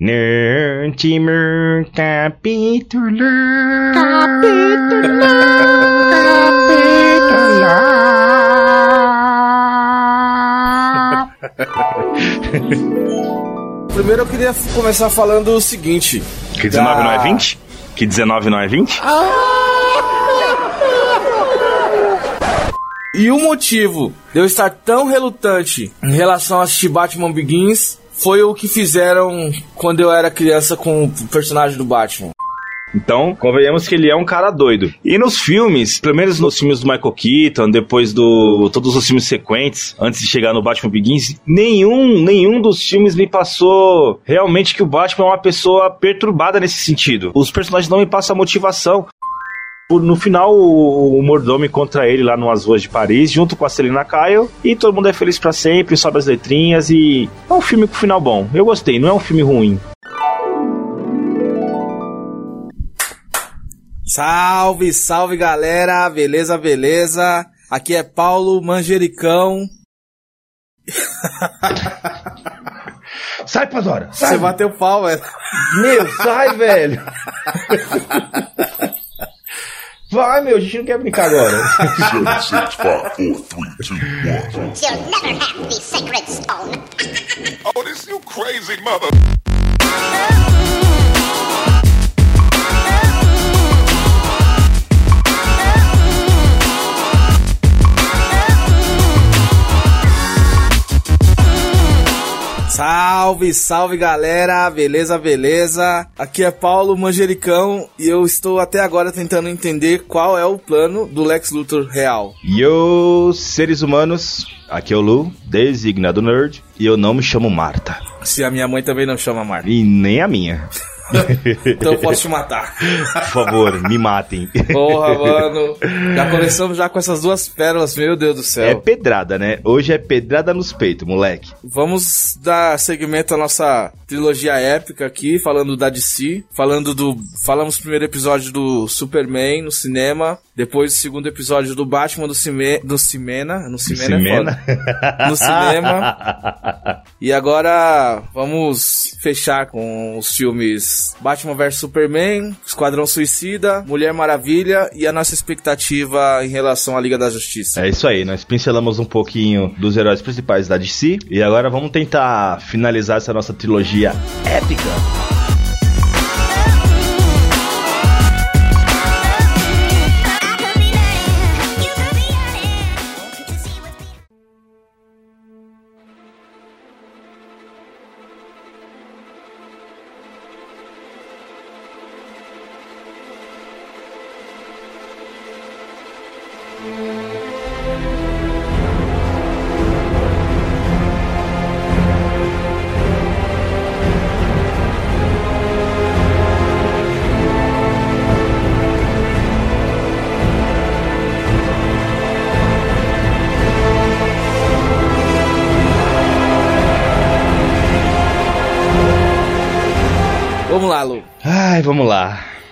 No último capítulo. Capítulo. Primeiro eu queria começar falando o seguinte. Que 19 não é 20? Que 19 não é 20? E o motivo de eu estar tão relutante em relação a assistir Batman Begins foi o que fizeram quando eu era criança com o personagem do Batman. Então, convenhamos que ele é um cara doido. E nos filmes, pelo menos nos filmes do Michael Keaton, depois do todos os filmes sequentes, antes de chegar no Batman Begins, nenhum, nenhum dos filmes me passou realmente que o Batman é uma pessoa perturbada nesse sentido. Os personagens não me passam motivação. No final, o, o mordomo encontra ele lá nas ruas de Paris, junto com a Selina Kyle, e todo mundo é feliz para sempre, sobe as letrinhas e é um filme com final bom. Eu gostei, não é um filme ruim. Salve, salve galera, beleza, beleza? Aqui é Paulo Manjericão. sai, Pandora! Sai. Você bateu pau, velho. Meu, sai, velho! Vai, meu, a gente não quer brincar agora. Seven, six, five, four, three, two, one. You'll never have the sacred stone. Oh, this you crazy mother. Salve, salve galera, beleza, beleza? Aqui é Paulo Manjericão e eu estou até agora tentando entender qual é o plano do Lex Luthor real. Yo, seres humanos, aqui é o Lu, designado nerd, e eu não me chamo Marta. Se a minha mãe também não chama Marta. E nem a minha. Então eu posso te matar. Por favor, me matem. Porra, mano. Já começamos já com essas duas pérolas, meu Deus do É céu. pedrada, né? Hoje é pedrada nos peitos, moleque. Vamos dar segmento à nossa trilogia épica aqui, falando da DC, falando do. Falamos o primeiro episódio do Superman no cinema, depois o segundo episódio do Batman do cime, do Cimena. No Cimena, é Cimena? foda. No cinema. E agora vamos fechar com os filmes Batman vs Superman, Esquadrão Suicida, Mulher Maravilha e a nossa expectativa em relação à Liga da Justiça. É isso aí, nós pincelamos um pouquinho dos heróis principais da DC e agora vamos tentar finalizar essa nossa trilogia épica.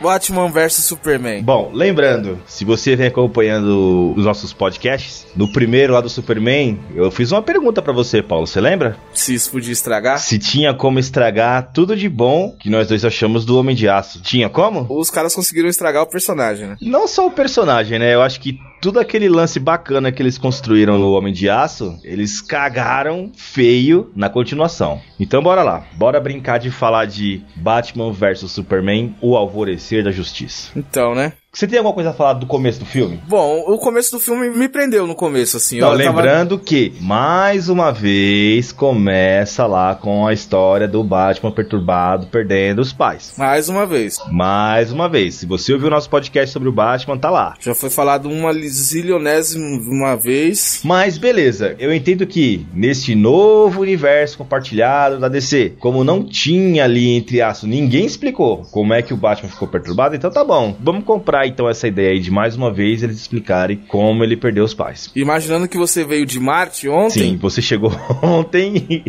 Batman vs Superman. Bom, lembrando, se você vem acompanhando os nossos podcasts, no primeiro lá do Superman, eu fiz uma pergunta pra você, Paulo, você lembra? Se isso podia estragar. Se tinha como estragar tudo de bom que nós dois achamos do Homem de Aço. Tinha como? Os caras conseguiram estragar o personagem, né? Não só o personagem, né? Eu acho que tudo aquele lance bacana que eles construíram no Homem de Aço, eles cagaram feio na continuação. Então bora lá, bora brincar de falar de Batman vs Superman, o alvorecer da justiça. Então, né? Você tem alguma coisa a falar do começo do filme? Bom, o começo do filme me prendeu no começo, assim. Não, eu tava- lembrando que, mais uma vez, começa lá com a história do Batman perturbado perdendo os pais. Mais uma vez. Mais uma vez, se você ouviu o nosso podcast sobre o Batman, tá lá. Já foi falado uma zilionésima uma vez. Mas beleza, eu entendo que neste novo universo compartilhado da DC, como não tinha ali entre aspas, ninguém explicou como é que o Batman ficou perturbado, então tá bom, vamos comprar explorar então essa ideia aí de mais uma vez eles explicarem como ele perdeu os pais. Imaginando que você veio de Marte ontem. Sim, você chegou ontem.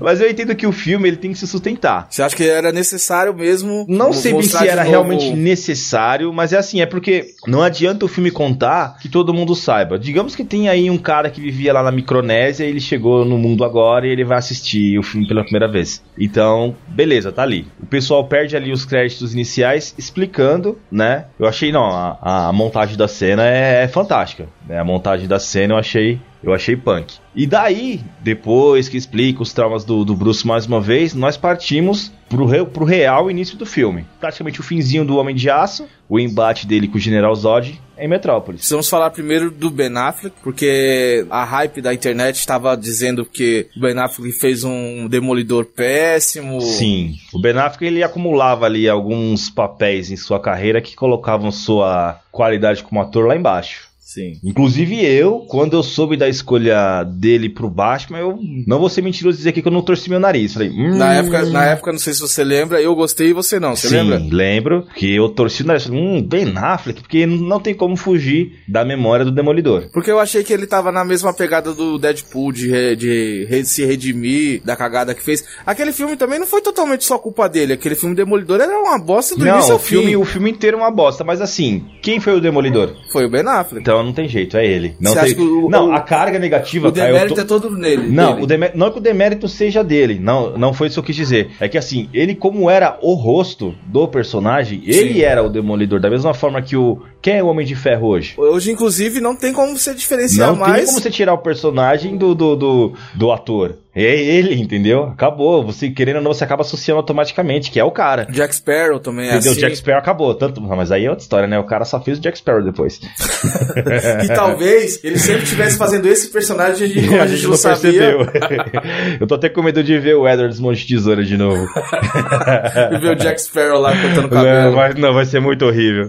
Mas eu entendo que o filme ele tem que se sustentar. Você acha que era necessário mesmo? Não sei se era novo- realmente necessário, mas é assim, é porque não adianta o filme contar que todo mundo saiba. Digamos que tem aí um cara que vivia lá na Micronésia, ele chegou no mundo agora e ele vai assistir o filme pela primeira vez. Então, beleza, tá ali. O pessoal perde ali os créditos iniciais explicando, né? Eu achei, não, a, a montagem da cena é, é fantástica. Né? A montagem da cena eu achei eu achei punk. E daí, depois que explica os traumas do, do Bruce mais uma vez, nós partimos pro, re- pro real início do filme. Praticamente o finzinho do Homem de Aço, o embate dele com o General Zod em Metrópolis. Precisamos falar primeiro do Ben Affleck, porque a hype da internet estava dizendo que o Ben Affleck fez um demolidor péssimo. Sim, o Ben Affleck ele acumulava ali alguns papéis em sua carreira que colocavam sua qualidade como ator lá embaixo. Sim. Inclusive eu, quando eu soube da escolha dele pro Batman, eu não vou ser mentiroso dizer aqui que eu não torci meu nariz. Falei, hum, Na época, na época, não sei se você lembra, eu gostei e você não, você Sim, lembra? lembro que eu torci o nariz. Falei, hum, Ben Affleck, porque não tem como fugir da memória do Demolidor. Porque eu achei que ele tava na mesma pegada do Deadpool, de, re- de re- se redimir da cagada que fez. Aquele filme também não foi totalmente só culpa dele. Aquele filme Demolidor era uma bosta do início Não, ao o filme, fim. o filme inteiro é uma bosta, mas assim, quem foi o Demolidor? Foi o Ben Affleck. Então não tem jeito, é ele. Não, tem... o- não o- a carga negativa, o eu demérito é todo nele. Não, dele. o demé- não que o demérito seja dele, não, não foi isso que eu quis dizer. É que assim, ele como era o rosto do personagem, ele Sim. era o Demolidor, da mesma forma que o... Quem é o Homem de Ferro hoje? Hoje, inclusive, não tem como você diferenciar Não tem mais. como você tirar o personagem do, do, do, do ator. É ele, entendeu? Acabou. Você querendo ou não, você acaba associando automaticamente, que é o cara. Jack Sparrow também é Entendeu? assim. Jack Sparrow acabou. Tanto, não, mas aí é outra história, né? O cara só fez o Jack Sparrow depois. E talvez ele sempre estivesse fazendo esse personagem e como a gente não, sabia. Eu tô até com medo de ver o Edward Monte de Tesoura de novo. E ver o Jack Sparrow lá cortando o Não, cabelo. vai, não, vai ser muito horrível.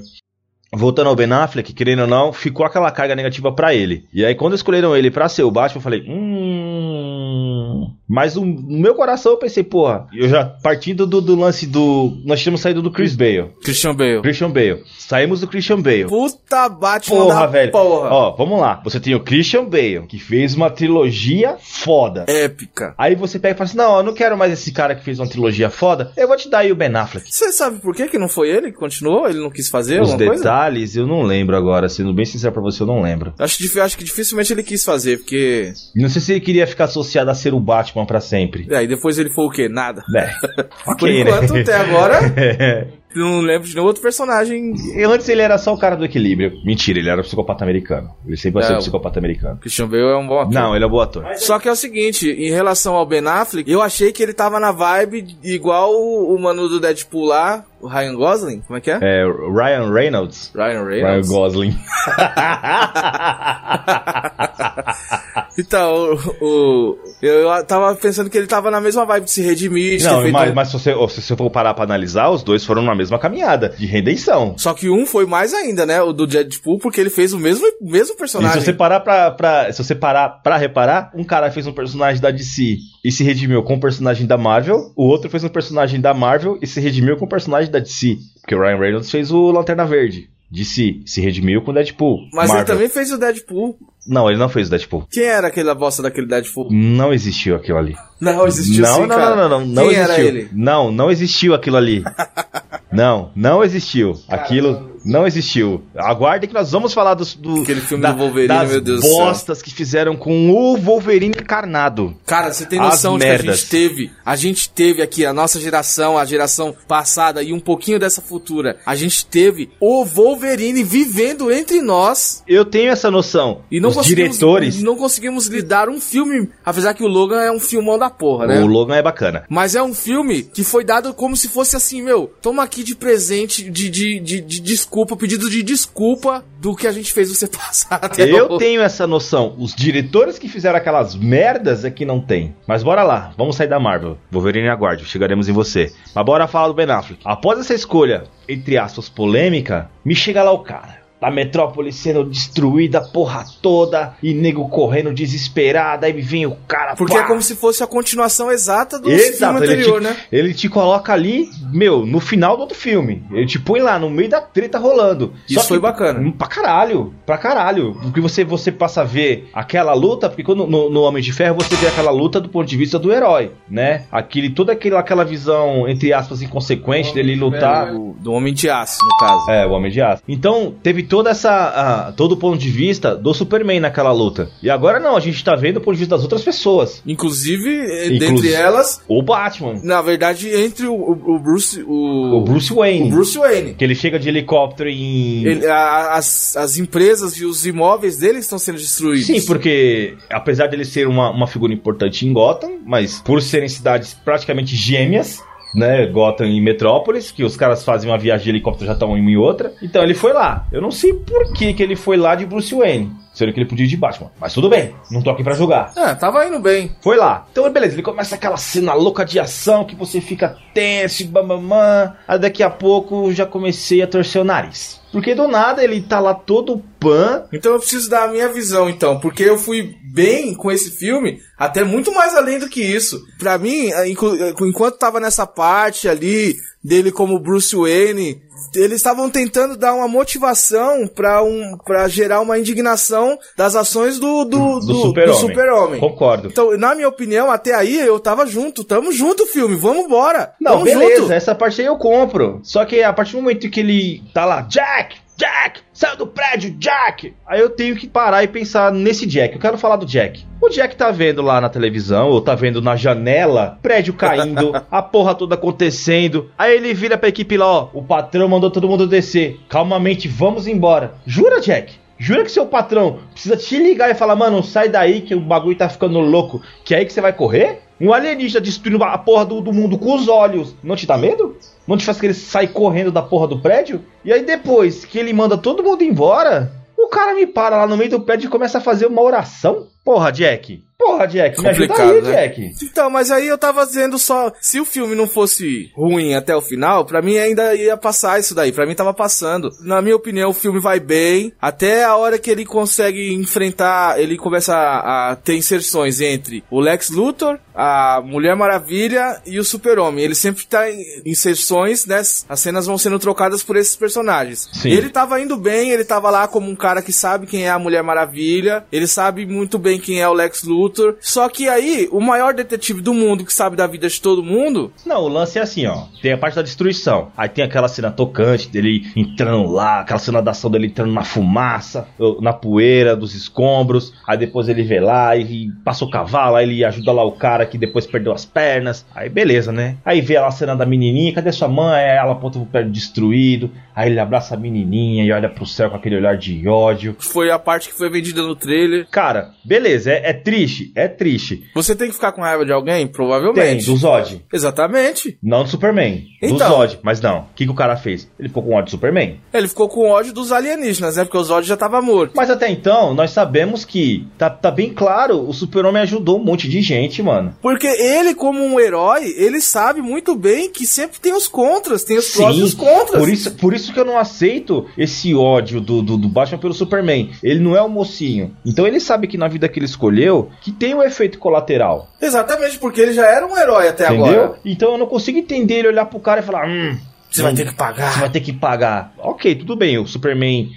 Voltando ao Ben Affleck, querendo ou não, ficou aquela carga negativa pra ele. E aí, quando escolheram ele pra ser o Batman, eu falei, hum. Mas o- no meu coração eu pensei, porra, eu já partindo do, do lance do. Nós tínhamos saído do Chris Bale. Christian Bale. Christian Bale. Saímos do Christian Bale. Puta Batman Porra, da velho. porra. Ó, vamos lá. Você tem o Christian Bale, que fez uma trilogia foda. Épica. Aí você pega e fala assim: não, eu não quero mais esse cara que fez uma trilogia foda. Eu vou te dar aí o Ben Affleck. Você sabe por que que não foi ele que continuou? Ele não quis fazer Os alguma coisa? Detalhes eu não lembro agora, sendo bem sincero pra você, eu não lembro. Acho, acho que dificilmente ele quis fazer, porque... Não sei se ele queria ficar associado a ser o Batman pra sempre. É, e depois ele foi o quê? Nada. É. Por ok, enquanto, né? até agora, não lembro de nenhum outro personagem. E antes ele era só o cara do equilíbrio. Mentira, ele era um psicopata americano. Ele sempre vai É, ser um o- psicopata americano. Christian Bale é um bom ator. Não, ele é um bom ator. Só que é o seguinte, em relação ao Ben Affleck, eu achei que ele tava na vibe igual o, o mano do Deadpool lá, o Ryan Gosling, como é que é? É, Ryan Reynolds. Ryan Ryan Reynolds. Gosling. Então, o, eu tava pensando que ele tava na mesma vibe de se redimir, de Não, mas, um- mas se, você, se você for parar pra analisar, os dois foram na mesma caminhada de redenção. Só que um foi mais ainda, né? O do Deadpool, porque ele fez o mesmo, mesmo E personagem. se você parar pra, pra- se você parar pra reparar, um cara fez um personagem da DC e se redimiu com um personagem da Marvel, o outro fez um personagem da Marvel e se redimiu com um personagem da DC. Porque o Ryan Reynolds fez o Lanterna Verde. DC se redimiu com o Deadpool. Mas Marvel. ele também fez o Deadpool. Não, ele não fez o Deadpool. Quem era aquela bosta daquele Deadpool? Não existiu aquilo ali. Não, existiu não, sim, não, cara. não, não, não, não Quem existiu. era ele? Não, não existiu aquilo ali. não, não existiu. Aquilo não existiu. Aguardem que nós vamos falar dos, do, Aquele filme do Wolverine, das meu Deus do céu. bostas que fizeram com o Wolverine encarnado. Cara, você tem As noção de que a gente teve, a gente teve aqui, a nossa geração, a geração passada e um pouquinho dessa futura, a gente teve o Wolverine vivendo entre nós Eu tenho essa noção. e não Os conseguimos, diretores. não conseguimos lidar um filme, apesar que o Logan é um filmão da porra, né? O Logan é bacana. Mas é um filme que foi dado como se fosse assim, meu, toma aqui de presente, de, de, de, de desculpa, pedido de desculpa do que a gente fez você passar até Eu tenho essa noção. Os diretores que fizeram aquelas merdas é que não tem. Mas bora lá, vamos sair da Marvel. Wolverine aguarde, chegaremos em você. Mas bora falar do Ben Affleck. Após essa escolha, entre aspas, polêmica, me chega lá o cara. Da metrópole sendo destruída, porra toda, e nego correndo desesperado, aí vem o cara. Porque pá. é como se fosse a continuação exata do Exato, filme ele anterior, te, né? ele te coloca ali, meu, no final do outro filme. Ele te põe lá, no meio da treta rolando. Isso foi bacana. Hum, Pra caralho, pra caralho. Porque você, você passa a ver aquela luta, porque quando no, no Homem de Ferro você vê aquela luta do ponto de vista do herói, né? Aquele, toda aquela, aquela visão, entre aspas, inconsequente dele lutar. Do, do Homem de Aço, no caso. É, o Homem de Aço. Então, teve toda essa. ah, todo o ponto de vista do Superman naquela luta. E agora não, a gente tá vendo o ponto de vista das outras pessoas. Inclusive, eh, Inclusive- dentre elas, O Batman. na verdade, entre o, o- o Bruce. O, O Bruce Wayne. o Bruce Wayne. Que ele chega de helicóptero em. Ele- a- as, as empresas e os imóveis dele estão sendo destruídos. Sim, porque apesar dele ser uma, uma figura importante em Gotham, mas por serem cidades praticamente gêmeas, né? Gotham e Metrópolis, que os caras fazem uma viagem de helicóptero já estão em uma e outra. Então ele foi lá. Eu não sei por que, que ele foi lá de Bruce Wayne. Sendo que ele podia ir de Batman. Mas tudo bem, não tô aqui pra jogar. É, tava indo bem. Foi lá. Então, beleza, ele começa aquela cena louca de ação que você fica tenso, bambamã. Aí daqui a pouco já comecei a torcer o nariz. Porque do nada ele tá lá todo pan. Então eu preciso dar a minha visão, então, porque eu fui bem com esse filme, até muito mais além do que isso. Pra mim, eh, eh, enquanto tava nessa parte ali dele como Bruce Wayne, eles estavam tentando dar uma motivação pra um para gerar uma indignação das ações do do, Do do, super-homem. super-homem. Concordo. Então, na minha opinião, até aí eu tava junto, tamo junto, filme, vamos embora. Não, tamo beleza, junto. essa parte aí eu compro. Só que a partir do momento que ele tá lá, Jack, Jack, saiu do prédio, Jack. Aí eu tenho que parar e pensar nesse Jack. Eu quero falar do Jack. O Jack tá vendo lá na televisão, ou tá vendo na janela, prédio caindo, a porra toda acontecendo. Aí ele vira pra equipe lá, ó, o patrão mandou todo mundo descer. Calmamente, vamos embora. Jura, Jack? Jura que seu patrão precisa te ligar e falar, mano, sai daí que o bagulho tá ficando louco, que é aí que você vai correr? Um alienígena destruindo a porra do, do mundo com os olhos. Não te dá medo? Não te faz querer sair correndo da porra do prédio? E aí depois que ele manda todo mundo embora, o cara me para lá no meio do prédio e começa a fazer uma oração? Porra, Jack. Porra, Jack, me ajuda Complicado, aí, né? Jack. Então, mas aí eu tava dizendo só. Se o filme não fosse ruim até o final, pra mim ainda ia passar isso daí. Pra mim tava passando. Na minha opinião, o filme vai bem. Até a hora que ele consegue enfrentar. Ele começa a, a ter inserções entre o Lex Luthor, a Mulher Maravilha e o Super-Homem. Ele sempre tá em inserções, né? As cenas vão sendo trocadas por esses personagens. Sim. Ele tava indo bem, ele tava lá como um cara que sabe quem é a Mulher Maravilha. Ele sabe muito bem quem é o Lex Luthor. Só que aí, o maior detetive do mundo que sabe da vida de todo mundo. Não, o lance é assim, ó. Tem a parte da destruição. Aí tem aquela cena tocante dele entrando lá, aquela cena da ação dele entrando na fumaça, na poeira dos escombros. Aí depois ele vê lá e passa o cavalo, aí ele ajuda lá o cara que depois perdeu as pernas. Aí beleza, né? Aí vê lá a cena da menininha, cadê sua mãe? Ela aponta pro pé destruído. Aí ele abraça a menininha e olha pro céu com aquele olhar de ódio. Foi a parte que foi vendida no trailer. Cara, beleza, é, é triste, é triste. Você tem que ficar com raiva de alguém? Tem, Provavelmente. do Zod. Exatamente. Não do Superman. Do Então. Zod. Mas não. O que, que o cara fez? Ele ficou com ódio do Superman. Ele ficou com ódio dos alienígenas, né? Porque o Zod já tava morto. Mas até então, nós sabemos que tá, tá bem claro, o Super-Homem ajudou um monte de gente, mano. Porque ele, como um herói, ele sabe muito bem que sempre tem os contras, tem os prós e os contras. por isso, por isso que eu não aceito esse ódio do, do, do Batman pelo Superman. Ele não é o mocinho. Então ele sabe que na vida que ele escolheu, que tem um efeito colateral. Exatamente, porque ele já era um herói até entendeu? agora. Então eu não consigo entender ele olhar pro cara e falar, hum, Você vai ter que pagar. Você vai ter que pagar. Ok, tudo bem, o Superman.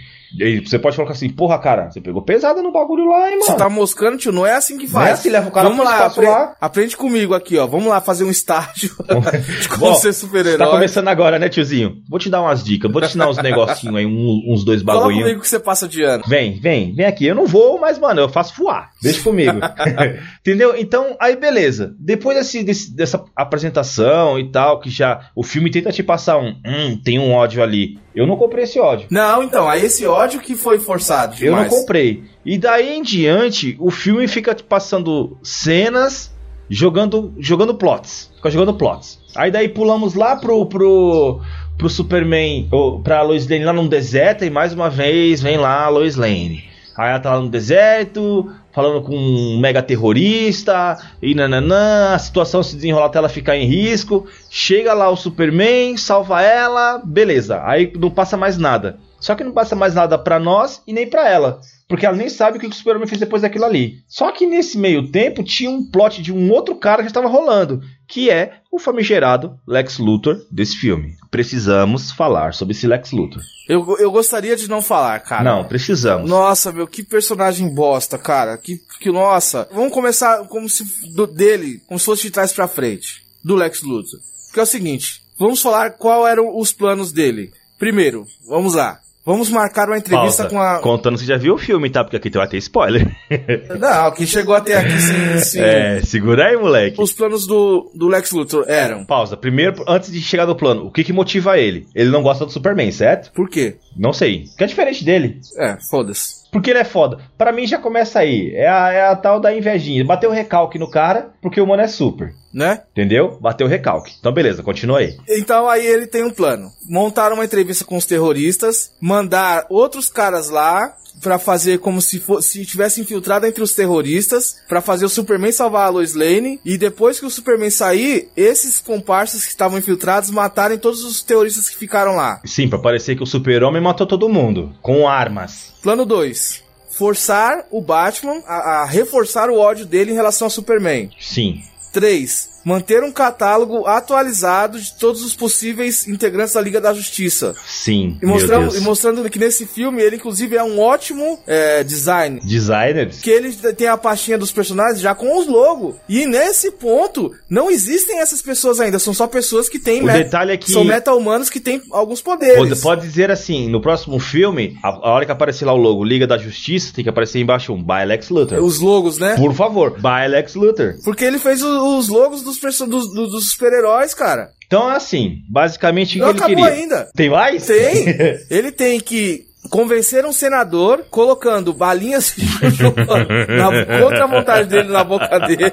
Você pode falar assim, porra, cara, você pegou pesada no bagulho lá, hein, mano. Você tá moscando, tio? Não é assim que Não faz. é assim, leva o cara Vamos lá, apre- lá. aprende comigo aqui, ó. Vamos lá fazer um estágio de como Ó, ser super-herói. tá começando agora, né, tiozinho? Vou te dar umas dicas, vou te ensinar uns negocinhos aí, um- uns dois Fala bagulhinhos. comigo que você passa de ano. Vem, vem, vem aqui. Eu não vou, mas, mano, eu faço voar. Deixa comigo. Entendeu? Então, aí beleza. Depois desse, desse- dessa apresentação e tal, que já o filme tenta te passar um. Hum, tem um ódio ali. Eu não comprei esse ódio. Não, então, aí esse ódio que foi forçado Eu não demais. comprei. E daí em diante, o filme fica passando cenas, jogando, jogando plots. Fica jogando plots. Aí daí pulamos lá pro, pro, pro Superman, ou pra Lois Lane lá no deserto, e mais uma vez vem lá a Lois Lane. Aí ela tá lá no deserto, falando com um mega terrorista, e nananã, a situação se desenrola até ela ficar em risco. Chega lá o Superman, salva ela, beleza. Aí não passa mais nada. Só que não passa mais nada pra nós e nem pra ela. Porque ela nem sabe o que o Super-Homem fez depois daquilo ali. Só que nesse meio tempo tinha um plot de um outro cara que estava rolando, que é o famigerado Lex Luthor desse filme. Precisamos falar sobre esse Lex Luthor. Eu, eu gostaria de não falar, cara. Não, precisamos. Nossa, meu, que personagem bosta, cara. Que, que nossa. Vamos começar como se do, dele, como se fosse de trás pra frente, do Lex Luthor. Porque é o seguinte, vamos falar qual eram os planos dele. Primeiro, vamos lá. Vamos marcar uma entrevista Pausa. com a. Contando que já viu o filme, tá? Porque aqui vai ter spoiler. Não, quem chegou até aqui sim. sim. É, segura aí, moleque. Os planos do, do Lex Luthor eram. Pausa. Primeiro, antes de chegar no plano, o que que motiva ele? Ele não gosta do Superman, certo? Por quê? Não sei. Que é diferente dele. É, foda-se. Porque ele é foda. Pra mim já começa aí. É a, é a tal da invejinha. Bateu o recalque no cara, porque o mano é super. Né? Entendeu? Bateu o recalque. Então beleza, continua aí. Então aí ele tem um plano. Montar uma entrevista com os terroristas, mandar outros caras lá pra fazer como se fosse se tivesse infiltrado entre os terroristas, pra fazer o Superman salvar a Lois Lane e depois que o Superman sair, esses comparsas que estavam infiltrados matarem todos os terroristas que ficaram lá. Sim, pra parecer que o super-homem matou todo mundo. Com armas. Plano 2. Forçar o Batman a, a reforçar o ódio dele em relação ao Superman. Sim. 3. Manter um catálogo atualizado de todos os possíveis integrantes da Liga da Justiça. Sim. E mostrando, e mostrando que nesse filme ele, inclusive, é um ótimo é, design. Designers? Que ele tem a pastinha dos personagens já com os logos. E nesse ponto, não existem essas pessoas ainda. São só pessoas que têm. O detalhe é que- São meta-humanos que têm alguns poderes. Pode, pode dizer assim, no próximo filme, a, a hora que aparecer lá o logo Liga da Justiça, tem que aparecer embaixo um By Lex Luthor. Os logos, né? Por favor, By Lex Luthor. Porque ele fez o- os logos dos, dos, dos- dos super-heróis, cara. Então é assim, basicamente o Não que ele acabou queria. ainda. Tem mais? Tem. Ele tem que convencer um senador colocando balinhas de jujuba na, contra a vontade dele na boca dele.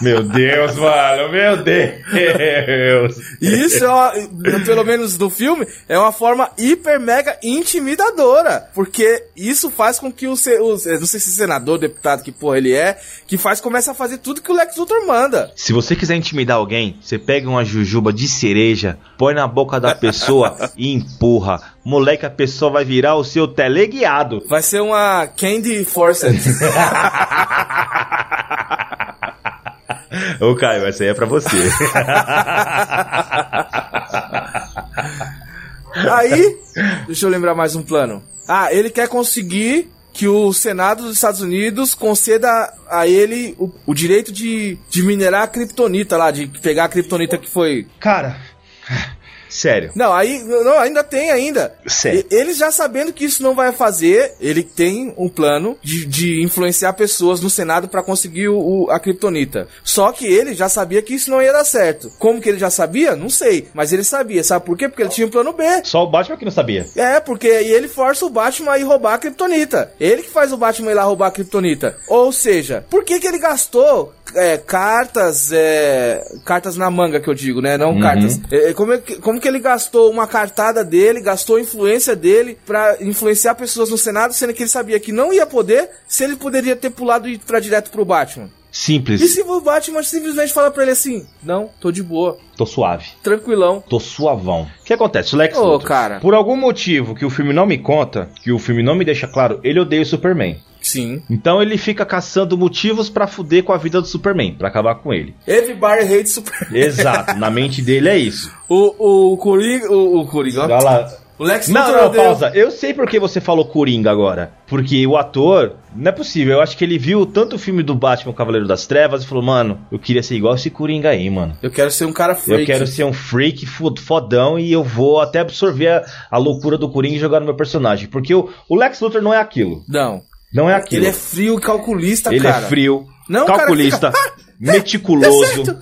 Meu Deus, mano, meu Deus. Isso, é uma- pelo menos no filme, é uma forma hiper mega intimidadora. Porque isso faz com que o, eu não sei se senador, deputado, que porra ele é, que faz comece a fazer tudo que o Lex Luthor manda. Se você quiser intimidar alguém, você pega uma jujuba de cereja, põe na boca da pessoa e empurra. Moleque, a pessoa vai virar o seu teleguiado. Vai ser uma Candy Forced. Ô, Caio, essa aí é pra você. Aí, deixa eu lembrar mais um plano. Ah, ele quer conseguir que o Senado dos Estados Unidos conceda a ele o, o direito de, de minerar a kryptonita lá, de pegar a kryptonita que foi. Cara, sério. Não, aí não, ainda tem ainda. Sério. E- Ele já sabendo que isso não vai fazer, ele tem um plano de, de influenciar pessoas no Senado pra conseguir o, o- a kryptonita. Só que ele já sabia que isso não ia dar certo. Como que ele já sabia? Não sei. Mas ele sabia. Sabe por quê? Porque ele tinha um plano B. Só o Batman que não sabia. É, porque aí ele força o Batman a ir roubar a Kryptonita. Ele que faz o Batman ir lá roubar a Kryptonita. Ou seja, por que que ele gastou é, cartas, é, cartas na manga que eu digo, né? Não cartas. É, é, como, é como que ele gastou uma cartada dele, gastou a influência dele pra influenciar pessoas no Senado, sendo que ele sabia que não ia poder, se ele poderia ter pulado e ir pra direto pro Batman. Simples. E se o Batman simplesmente fala pra ele assim, não, tô de boa, Tô suave. tranquilão. Tô suavão. O que acontece? O Lex Ô, Luthor, cara. por algum motivo que o filme não me conta, que o filme não me deixa claro, ele odeia o Superman. Sim. Então ele fica caçando motivos pra fuder com a vida do Superman, pra acabar com ele. Everybody hates Superman. Exato, na mente dele é isso. O, o Coringa. O, o Coringa. Olha lá. O Lex Não, Luthor não, odeia- pausa. Eu sei por que você falou Coringa agora. Porque o ator, não é possível. Eu acho que ele viu tanto o filme do Batman Cavaleiro das Trevas e falou, mano, eu queria ser igual esse Coringa aí, mano. Eu quero ser um cara freak. Eu quero ser um freak fo- fodão e eu vou até absorver a, a loucura do Coringa e jogar no meu personagem. Porque o, o Lex Luthor não é aquilo. Não. Não é aquilo. Ele é frio e calculista, Ele cara. é frio, Não, calculista, fica, "Ah, meticuloso. certo,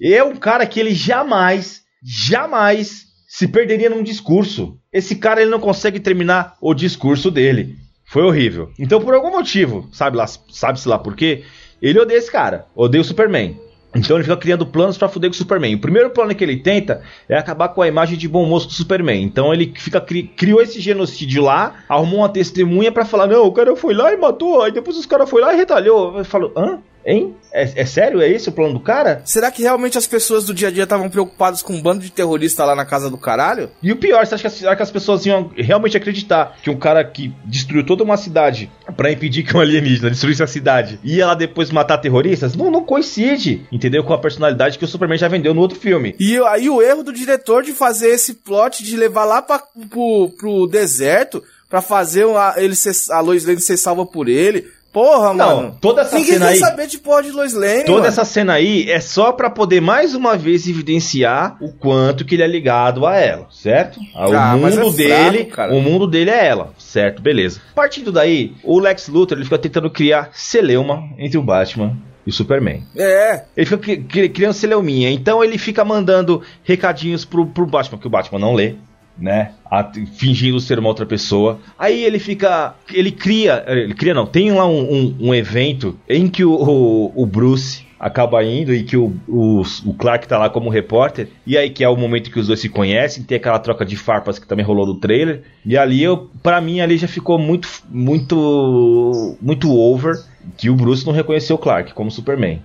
É um cara que ele jamais, jamais se perderia num discurso. Esse cara ele não consegue terminar o discurso dele. Foi horrível. Então, por algum motivo, sabe lá, sabe-se lá por quê? Ele odeia esse cara, odeia o Superman. Então ele fica criando planos pra fuder com o Superman. O primeiro plano que ele tenta é acabar com a imagem de bom moço do Superman. Então ele fica cri- criou esse genocídio lá, arrumou uma testemunha pra falar: "Não, o cara foi lá e matou". Aí depois os caras foi lá e retalhou. Eu falo: "Hã? Hein? É, é sério? É esse o plano do cara? Será que realmente as pessoas do dia a dia estavam preocupadas com um bando de terrorista lá na casa do caralho? E o pior, você acha que, as- será que as pessoas iam realmente acreditar que um cara que destruiu toda uma cidade pra impedir que um alienígena destruísse a cidade ia lá depois matar terroristas? Não, não coincide, entendeu? Com a personalidade que o Superman já vendeu no outro filme. E aí o erro do diretor de fazer esse plot de levar lá pra, pro, pro deserto pra fazer a, ele ser, a Lois Lane ser salva por ele. Porra, Não, mano. toda essa Ninguém cena quer aí- saber de porra de Lois Lane, Toda mano. essa cena aí é só pra poder mais uma vez evidenciar o quanto que ele é ligado a ela, certo? Ah, Ah, o mas mundo é dele, fraco, o mundo dele é ela, certo? Beleza. Partindo daí, o Lex Luthor ele fica tentando criar celeuma entre o Batman e o Superman. É. Ele fica cri- cri- criando celeuminha, então ele fica mandando recadinhos pro, pro Batman que o Batman não lê. Né? A- fingindo ser uma outra pessoa. Aí ele fica. Ele cria. Ele cria, não. Tem lá um, um- um evento em que o, o, o Bruce acaba indo e que o, o, o Clark tá lá como repórter. E aí que é o momento que os dois se conhecem. Tem aquela troca de farpas que também rolou no trailer. E ali, eu, pra mim, ali já ficou muito. Muito. Muito over. Que o Bruce não reconheceu o Clark como Superman.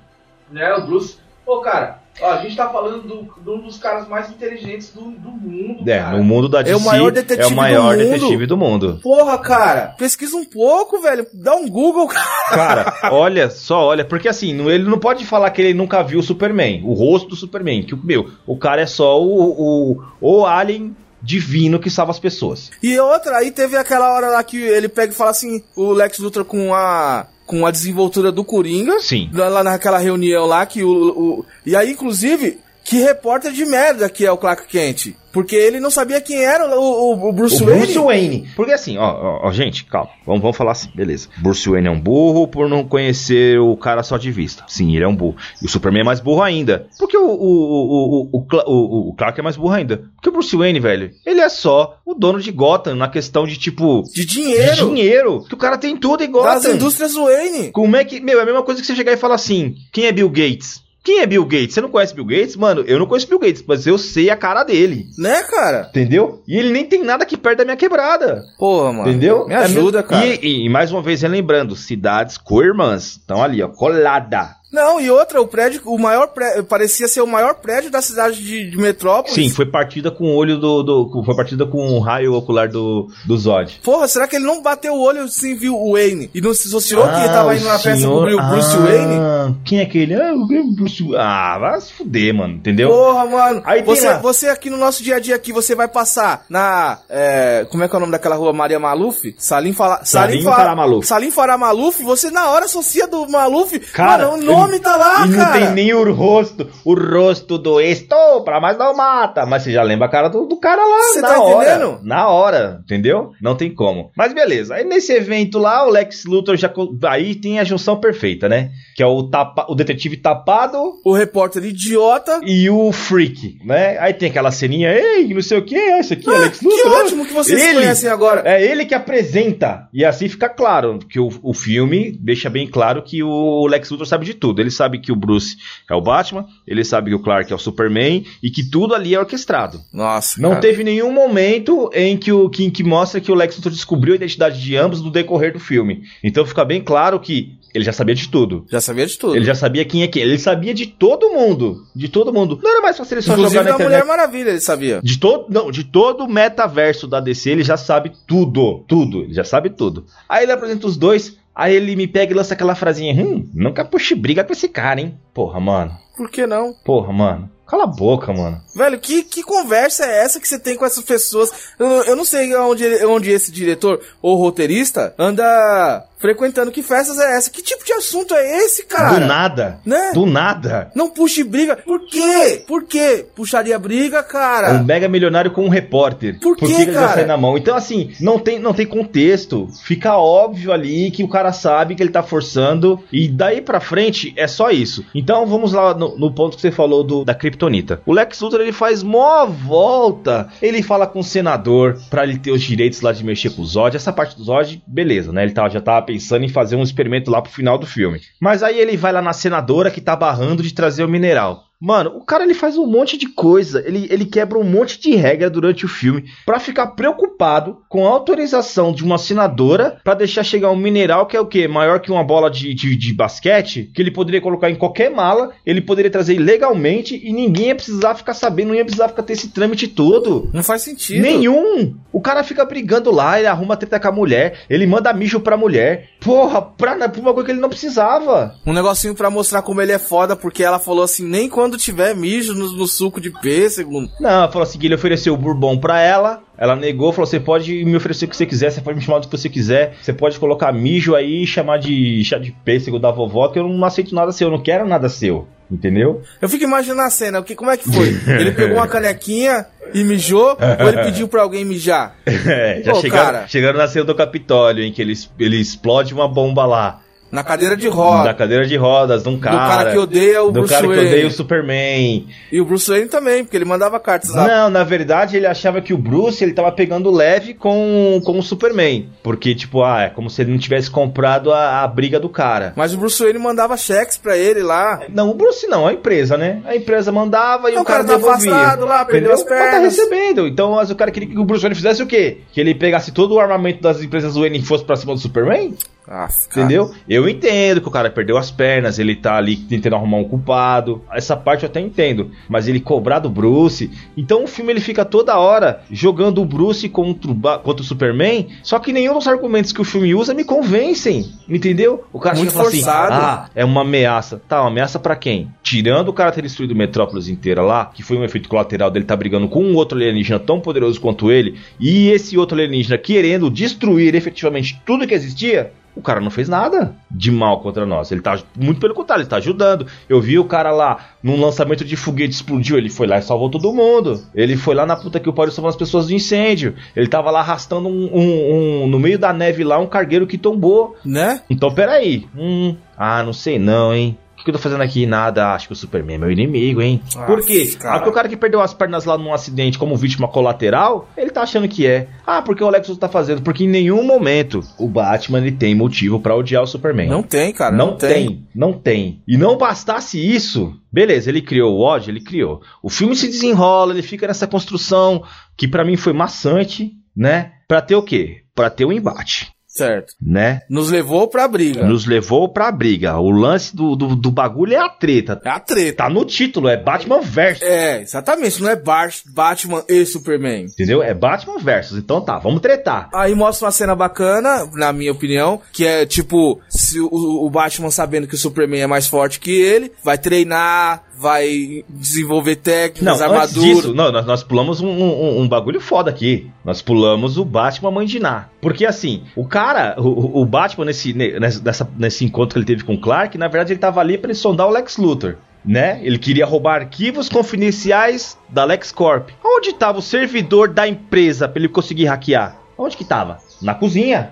Né, o Bruce. Pô, cara, ó, a gente tá falando do, de um dos caras mais inteligentes do, do mundo, É, no mundo da DC, É o maior detetive é o maior do mundo. detetive do mundo. Porra, cara, pesquisa um pouco, velho. Dá um Google, cara. Cara, olha, só olha, porque assim, ele não pode falar que ele nunca viu o Superman, o rosto do Superman, que, meu, o cara é só o, o, o alien divino que salva as pessoas. E outra, aí teve aquela hora lá que ele pega e fala assim, o Lex Luthor com a com a desenvoltura do Coringa, Sim. lá naquela reunião lá que o, o e aí inclusive que repórter de merda que é o Clark Kent, porque ele não sabia quem era o, o- o Bruce o Wayne. Bruce Wayne. Porque assim, ó, ó, ó, gente, calma, vamos, vamos falar assim, beleza. Bruce Wayne é um burro por não conhecer o cara só de vista. Sim, ele é um burro. E o Superman é mais burro ainda. Porque o, o, o, o, o, Cla- o- o Clark é mais burro ainda. Porque o Bruce Wayne, velho, ele é só o dono de Gotham na questão de tipo. de De dinheiro, dinheiro. Que o cara tem tudo em das Gotham. indústrias Wayne. Como é que. Meu, é a mesma coisa que você chegar e falar assim: quem é Bill Gates? Quem é Bill Gates? Você não conhece Bill Gates? Mano, eu não conheço Bill Gates, mas eu sei a cara dele. Né, cara? Entendeu? E ele nem tem nada aqui perto da minha quebrada. Porra, mano. Entendeu? Me ajuda, É cara. E, e- e mais uma vez, relembrando: cidades co-irmãs. Estão ali, ó, colada. Não, e outra, o prédio, o maior prédio, parecia ser o maior prédio da cidade de, de Metrópolis. Sim, foi partida com o olho do. do- foi partida com o raio ocular do, do Zod. Porra, será que ele não bateu o olho sem viu o Wayne? E não se associou que ele Ah, tava o indo na festa com o Bruce Ah, Wayne? Quem é aquele? Ah, o Bruce Ah, vai se fuder, mano. Entendeu? Porra, mano. Aí você, lá. você aqui no nosso dia a dia aqui, você vai passar na. é, como é que é o nome daquela rua? Maria Maluf? Salim Fala, Salim Fa- Farah Maluf. Salim Farah Maluf, você na hora associa do Maluf. Cara, mano, o nome tá lá, E não cara. tem nem o rosto, o rosto do estou pra mais não mata. Mas você já lembra a cara do, do cara lá Você na tá hora. entendendo? Na hora, entendeu? Não tem como. Mas beleza. Aí nesse evento lá, o Lex Luthor já. Aí tem a junção perfeita, né? Que é o, tapa, o detetive tapado O repórter idiota. e o freak, né? Aí tem aquela ceninha, ei, não sei o que, esse aqui é Ah, Lex que Luthor. né? ótimo que vocês Ele- conhecem agora. É ele que apresenta. E assim fica claro que o, o filme deixa bem claro que o Lex Luthor sabe de tudo. Ele sabe que o Bruce é o Batman, ele sabe que o Clark é o Superman e que tudo ali é orquestrado. Nossa, Não cara. teve nenhum momento em que o que, que mostra que o Lex Luthor descobriu a identidade de ambos no decorrer do filme. Então fica bem claro que ele já sabia de tudo. Já sabia de tudo. Ele já sabia quem é quem. Ele sabia de todo mundo. De todo mundo. Não era mais fácil ele só Inclusive jogar na internet. Mulher Maravilha, ele sabia. De todo, não, de todo o metaverso da DC, ele já sabe tudo, tudo, ele já sabe tudo. Aí ele apresenta os dois, aí ele me pega e lança aquela frasinha, hum, nunca puxe briga com esse cara, hein? Porra, mano. Por que não? Porra, mano. Cala a boca, mano. Velho, que, que conversa é essa que você tem com essas pessoas? Eu, eu não sei onde, onde esse diretor ou roteirista anda frequentando. Que festas é essa? Que tipo de assunto é esse, cara? Do nada. Né? Do nada. Não puxe briga. Por quê? Por quê? Puxaria briga, Um cara? mega milionário com um repórter. Por quê, que ele já cara? na mão? Então, assim, não tem, não tem contexto. Fica óbvio ali que o cara sabe que ele tá forçando. E daí pra frente é só isso. Então vamos lá no, no ponto que você falou do, da Kryptonita. O Lex Luthor ele faz mó volta. Ele fala com o senador pra ele ter os direitos lá de mexer com o Zod. Essa parte do Zod, beleza, né? Ele tava, já tava pensando em fazer um experimento lá pro final do filme. Mas aí ele vai lá na senadora que tá barrando de trazer o mineral. Mano, o cara ele faz um monte de coisa, ele, ele quebra um monte de regra durante o filme pra ficar preocupado com a autorização de uma senadora pra deixar chegar um mineral que é o quê? Maior que uma bola de, de, de basquete, que ele poderia colocar em qualquer mala, ele poderia trazer legalmente e ninguém ia precisar ficar sabendo, não ia precisar ficar ter esse trâmite todo. Não faz sentido. Nenhum! O cara fica brigando lá, ele arruma treta com a mulher, ele manda mijo pra mulher. Porra, pra, pra uma coisa que ele não precisava. Um negocinho pra mostrar como ele é foda, porque ela falou assim, nem quando tiver mijo no, no suco de pêssego. Não, ela falou assim que ele ofereceu o bourbon pra ela. Ela negou, falou: você pode me oferecer o que você quiser, você pode me chamar do que você quiser, você pode colocar mijo aí e chamar de chá de pêssego da vovó, que eu não aceito nada seu, eu não quero nada seu. Entendeu? Eu fico imaginando a cena, o que, como é que foi? Ele pegou uma canequinha e mijou, ou ele pediu pra alguém mijar? É, já Pô, chegaram, cara. chegaram na cena do Capitólio, em que ele, ele explode uma bomba lá. Na cadeira de roda. Da cadeira de rodas, de um cara. do cara que odeia o do Bruce cara que odeia o Superman. E o Bruce Wayne também, porque ele mandava cartas lá. Não, na verdade ele achava que o Bruce ele tava pegando leve com, com o Superman. Porque, tipo, ah, é como se ele não tivesse comprado a, a briga do cara. Mas o Bruce Wayne mandava cheques pra ele lá. Não, o Bruce não, a empresa, né? A empresa mandava e Não, o cara, o cara tá devolvia. afastado lá, perdeu as tá pernas. recebendo. Então, mas o cara queria que o Bruce Wayne fizesse o quê? Que ele pegasse todo o armamento das empresas Wayne e fosse pra cima do Superman? Ah, Entendeu? Eu entendo que o cara perdeu as pernas, ele tá ali tentando arrumar um culpado. Essa parte eu até entendo. Mas ele cobrar do Bruce. Então o filme ele fica toda hora jogando o Bruce contra o, Ba- contra o Superman. Só que nenhum dos argumentos que o filme usa me convencem. Entendeu? O cara Muito assim: forçado. Ah, é uma ameaça. Tá, uma ameaça pra quem? Tirando o cara ter destruído Metrópolis inteira lá, que foi um efeito colateral dele tá brigando com um outro alienígena tão poderoso quanto ele, e esse outro alienígena querendo destruir efetivamente tudo que existia. O cara não fez nada de mal contra nós. Ele tá muito pelo contrário, ele tá ajudando. Eu vi o cara lá num lançamento de foguete explodiu, ele foi lá e salvou todo mundo. Ele foi lá na puta que o pariu salvando as pessoas do incêndio. Ele tava lá arrastando um, um- um- no meio da neve lá um cargueiro que tombou. Né? Então, peraí. Hum, ah, não sei não, hein. O que, eu tô fazendo aqui? Nada, acho que o Superman é meu inimigo, hein? Ah, Por quê? cara. Ah, porque o cara que perdeu as pernas lá num acidente como vítima colateral, ele tá achando que é. Ah, porque o Lex Luthor tá fazendo? Porque em nenhum momento o Batman ele tem motivo pra odiar o Superman. Não tem, cara. Não, tem. não tem. E não bastasse isso, beleza, ele criou o ódio, ele criou. O filme se desenrola, ele fica nessa construção que pra mim foi maçante, né? Pra ter o quê? Pra ter o embate, Certo. né? Nos levou pra briga. Nos levou pra briga. O lance do, do, do bagulho é a treta. É a treta. Tá no título, é Batman versus. É, exatamente. Não é Bar Batman e Superman. Entendeu? É Batman versus. Então tá, vamos tretar. Aí mostra uma cena bacana, na minha opinião, que é tipo, se o, o Batman sabendo que o Superman é mais forte que ele, vai treinar, vai desenvolver técnicas, antes armadura. disso, não, nós, nós pulamos um, um- um bagulho foda aqui. Nós pulamos o Batman Mandiná. Porque assim, o cara, o, o Batman nesse, ne- nessa- nesse encontro que ele teve com o Clark, na verdade ele tava ali pra ele sondar o Lex Luthor. Né? Ele queria roubar arquivos confidenciais da LexCorp. Onde tava o servidor da empresa pra ele conseguir hackear? Onde que tava? Na cozinha.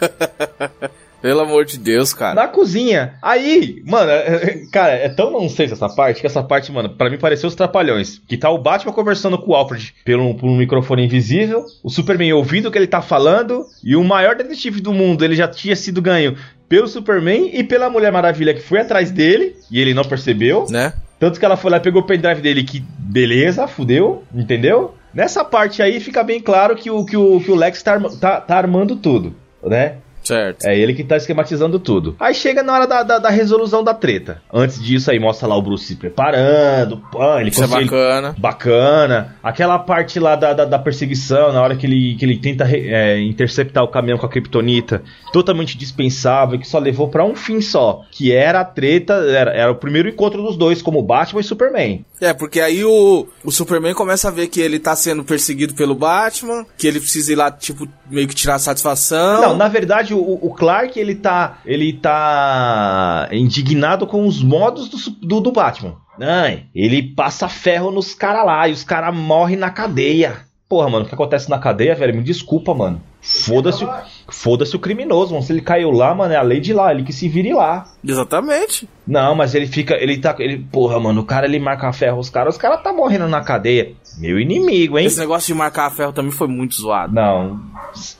Pelo amor de Deus, cara. Na cozinha. Aí, mano, é- é- cara, é tão não sei essa parte, que essa parte, mano, pra mim pareceu os trapalhões. Que tá o Batman conversando com o Alfred pelo, por um microfone invisível, o Superman ouvindo o que ele tá falando, e o maior detetive do mundo, ele já tinha sido ganho pelo Superman e pela Mulher Maravilha que foi atrás dele, e ele não percebeu. Né? Tanto que ela foi lá e pegou o pendrive dele, que beleza, fudeu, entendeu? Nessa parte aí fica bem claro que o, que o, que o Lex tá, tá, tá armando tudo, né? Certo. É ele que tá esquematizando tudo. Aí chega na hora da, da, da resolução da treta. Antes disso aí mostra lá o Bruce se preparando. Pô, ele Isso é consegue- bacana. Bacana. Aquela parte lá da, da, da perseguição, na hora que ele, que ele tenta é, interceptar o caminhão com a Kryptonita. Totalmente dispensável, que só levou pra um fim só. Que era a treta, era, era o primeiro encontro dos dois, como Batman e Superman. É, porque aí o, o Superman começa a ver que ele tá sendo perseguido pelo Batman, que ele precisa ir lá, tipo, meio que tirar satisfação. Não, na verdade, o, o Clark, ele tá. Ele tá indignado com os modos do, do, do Batman. Ai, ele passa ferro nos caras lá e os caras morrem na cadeia. Porra, mano, o que acontece na cadeia, velho? Me desculpa, mano. Foda-se o- foda-se o criminoso, mano. Se ele caiu lá, mano, é a lei de lá, ele que se vire lá. Exatamente. Não, mas ele fica. Ele tá. Ele, porra, mano, o cara ele marca ferro os caras, os caras tá morrendo na cadeia. Meu inimigo, hein? Esse negócio de marcar ferro também foi muito zoado. Não.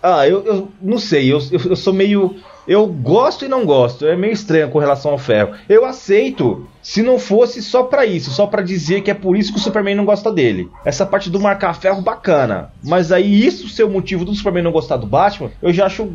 Ah, eu, eu não sei, eu, eu, eu sou meio. Eu gosto e não gosto. É meio estranho com relação ao ferro. Eu aceito se não fosse só pra isso, só pra dizer que é por isso que o Superman não gosta dele. Essa parte do marcar ferro bacana. Mas aí isso ser o motivo do Superman não gostar do Batman, eu já acho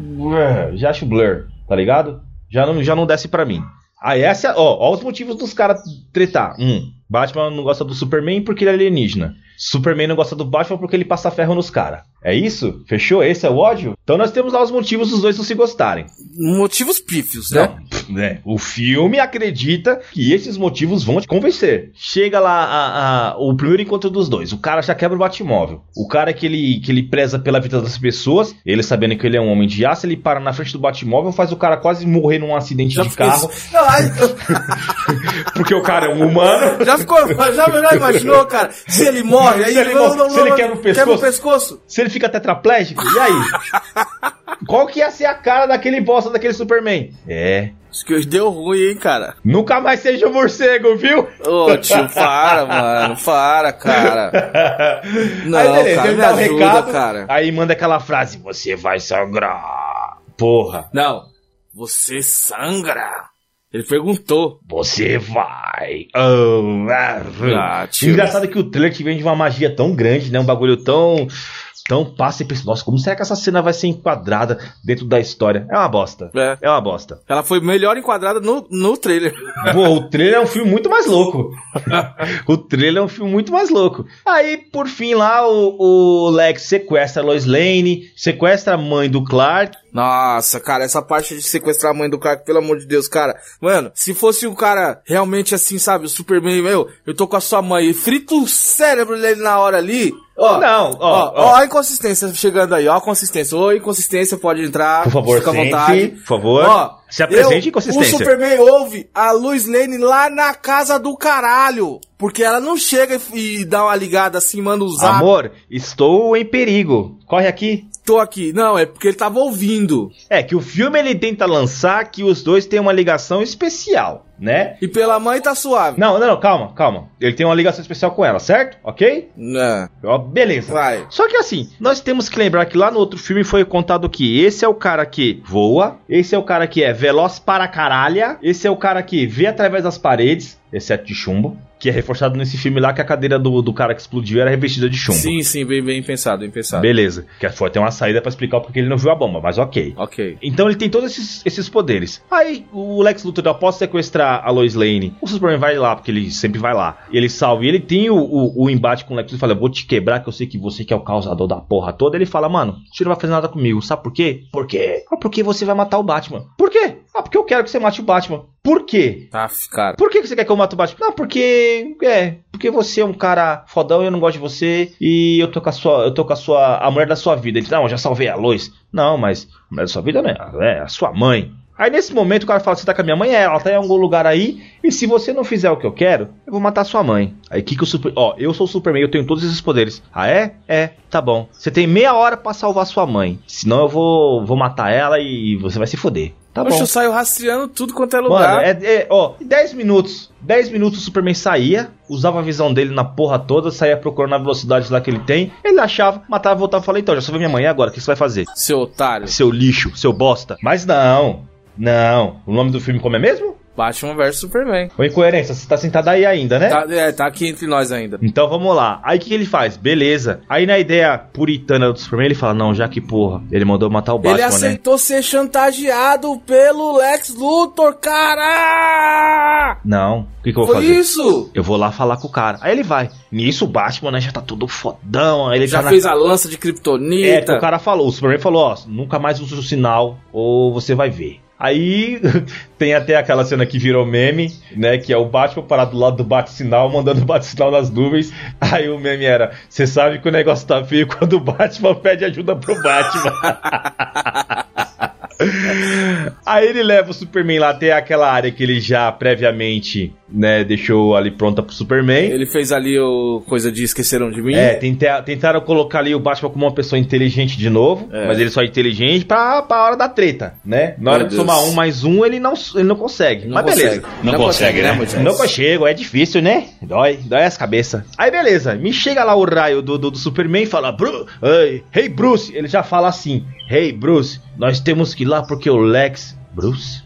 já acho blur, tá ligado? Já não já não desce pra mim. Aí essa, ó, ó os motivos dos caras tretar. Um, Batman não gosta do Superman porque ele é alienígena. Superman não gosta do Batman porque ele passa ferro nos caras. É isso? Fechou? Esse é o ódio? Então nós temos lá os motivos dos dois não se gostarem. Motivos pífios, né? Não, né? O filme acredita que esses motivos vão te convencer. Chega lá a- a- o primeiro encontro dos dois. O cara já quebra o Batmóvel. O cara que ele, que ele preza pela vida das pessoas, ele sabendo que ele é um homem de aço, ele para na frente do Batmóvel, faz o cara quase morrer num acidente de ficou- carro, Não, aí- porque o cara é um humano. já ficou. Já, já imaginou, cara? Se ele morre, aí Se ele morre, se ele quebra o pescoço. pescoço. Se ele fica tetraplégico, e aí? Qual que ia ser a cara daquele bosta daquele Superman? É. Acho que hoje deu ruim, hein, cara? Nunca mais seja um morcego, viu? Ô, tio, para, mano. Para, cara. Não, aí beleza, cara, me o ajuda, recado, cara. aí manda aquela frase, você vai sangrar. Porra, Não. Você sangra. Ele perguntou. você vai. Oh, ah, Ah. Engraçado que o trailer te vende uma magia tão grande, né? Um bagulho tão... Tão passa e pensa, nossa, como será que essa cena vai ser enquadrada dentro da história? É uma bosta. É. É uma bosta. Ela foi melhor enquadrada no, no trailer. Pô, o trailer é um filme muito mais louco. o trailer é um filme muito mais louco. Aí, por fim, lá, o, o Lex sequestra a Lois Lane, sequestra a mãe do Clark. Nossa, cara, essa parte de sequestrar a mãe do cara, pelo amor de Deus, cara. Mano, se fosse um cara realmente assim, sabe, o Superman, meu, eu tô com a sua mãe e frita o cérebro dele na hora ali. Ó, Não, ó, ó, ó. ó a inconsistência chegando aí, ó a consistência. Ô, inconsistência, pode entrar. Por favor, fica à vontade. por favor. Ó, Se apresente eu- em consistência. O Superman ouve a Lois Lane lá na casa do caralho. Porque ela não chega e, e dá uma ligada assim, manda o zap. Amor, estou em perigo. Corre aqui. Tô aqui. Não, é porque ele tava ouvindo. É que o filme ele tenta lançar que os dois têm uma ligação especial, né? E pela mãe tá suave. Não, não, não, calma, calma. Ele tem uma ligação especial com ela, certo? Ok? Não. Ó, beleza. Vai. Só que assim, nós temos que lembrar que lá no outro filme foi contado que esse é o cara que voa, esse é o cara que é veloz para caralha, esse é o cara que vê através das paredes, exceto de chumbo, que é reforçado nesse filme lá que a cadeira do, do cara que explodiu era revestida de chumbo. Sim, sim, bem, bem pensado, bem pensado. Beleza. Que foi até uma saída pra explicar porque ele não viu a bomba, mas ok. Ok. Então ele tem todos esses, esses poderes. Aí o Lex Luthor, após sequestrar a Lois Lane, o Superman vai lá, porque ele sempre vai lá. E ele salva. E ele tem o, o, o embate com o Lex Luthor. Fala, vou te quebrar, que eu sei que você que é o causador da porra toda. Ele fala, mano, você não vai fazer nada comigo. Sabe por quê? Por quê? Ah, porque você vai matar o Batman. Por quê? Ah, porque eu quero que você mate o Batman. Por quê? Tá, cara. Por que você quer que eu mate o Batman? Não, porque. É. Porque você é um cara fodão e eu não gosto de você. E eu tô com a sua. Eu tô com a sua. A mulher da sua vida. Ele não, eu já salvei a Lois. Não, mas a mulher da sua vida não é. É a sua mãe. Aí nesse momento o cara fala: Você tá com a minha mãe? É, ela tá em algum lugar aí. E se você não fizer o que eu quero, eu vou matar sua mãe. Aí que que o Super. Ó, eu sou o Superman, eu tenho todos esses poderes. Ah, é? É, tá bom. Você tem meia hora pra salvar sua mãe. Senão eu vou, vou matar ela e você vai se foder. Tá Poxa, bom. eu saio rastreando tudo quanto é Mano, lugar. é, é, ó, 10 minutos. 10 minutos o Superman saía, usava a visão dele na porra toda, saía procurando a velocidade lá que ele tem. Ele achava, matava, voltava e falava, então, já salvei minha mãe, agora? O que você vai fazer? Seu otário. Seu lixo, seu bosta. Mas não, não. O nome do filme como é mesmo? Batman vs Superman. Ô, incoerência, você tá sentado aí ainda, né? Tá, é, tá aqui entre nós ainda. Então vamos lá. Aí o que, que ele faz? Beleza. Aí na ideia puritana do Superman, ele fala: Não, já que porra, ele mandou matar o Batman, Ele né? aceitou ser chantageado pelo Lex Luthor, cara! Não. O que, que eu vou Foi fazer? isso! Eu vou lá falar com o cara. Aí ele vai. Nisso o Batman, né, já tá todo fodão. Ele Já tá na- fez a lança de É, Kryptonita. o cara falou, o Superman falou, ó, nunca mais use o sinal ou você vai ver. Aí tem até aquela cena que virou meme, né? Que é o Batman parado do lado do bate-sinal, mandando o bate-sinal nas nuvens. Aí o meme era: Você sabe que o negócio tá feio quando o Batman pede ajuda pro Batman. Aí ele leva o Superman lá até aquela área que ele já previamente, né, deixou ali pronta pro Superman. Ele fez ali o coisa de Esqueceram de Mim. É, tenta- tentaram colocar ali o Batman como uma pessoa inteligente de novo, É. mas ele só é inteligente pra, pra hora da treta, né? Na hora Meu de Deus. somar um mais um, ele não, ele não consegue. Não mas consegue. beleza. Não consegue, né, Moisés? Não consigo, é difícil, né? Dói, dói as cabeças. Aí beleza, me chega lá o raio do, do, do Superman e fala, Bru Ei, hey Bruce, ele já fala assim, Hey Bruce, nós temos que ir lá porque o Lex Bruce?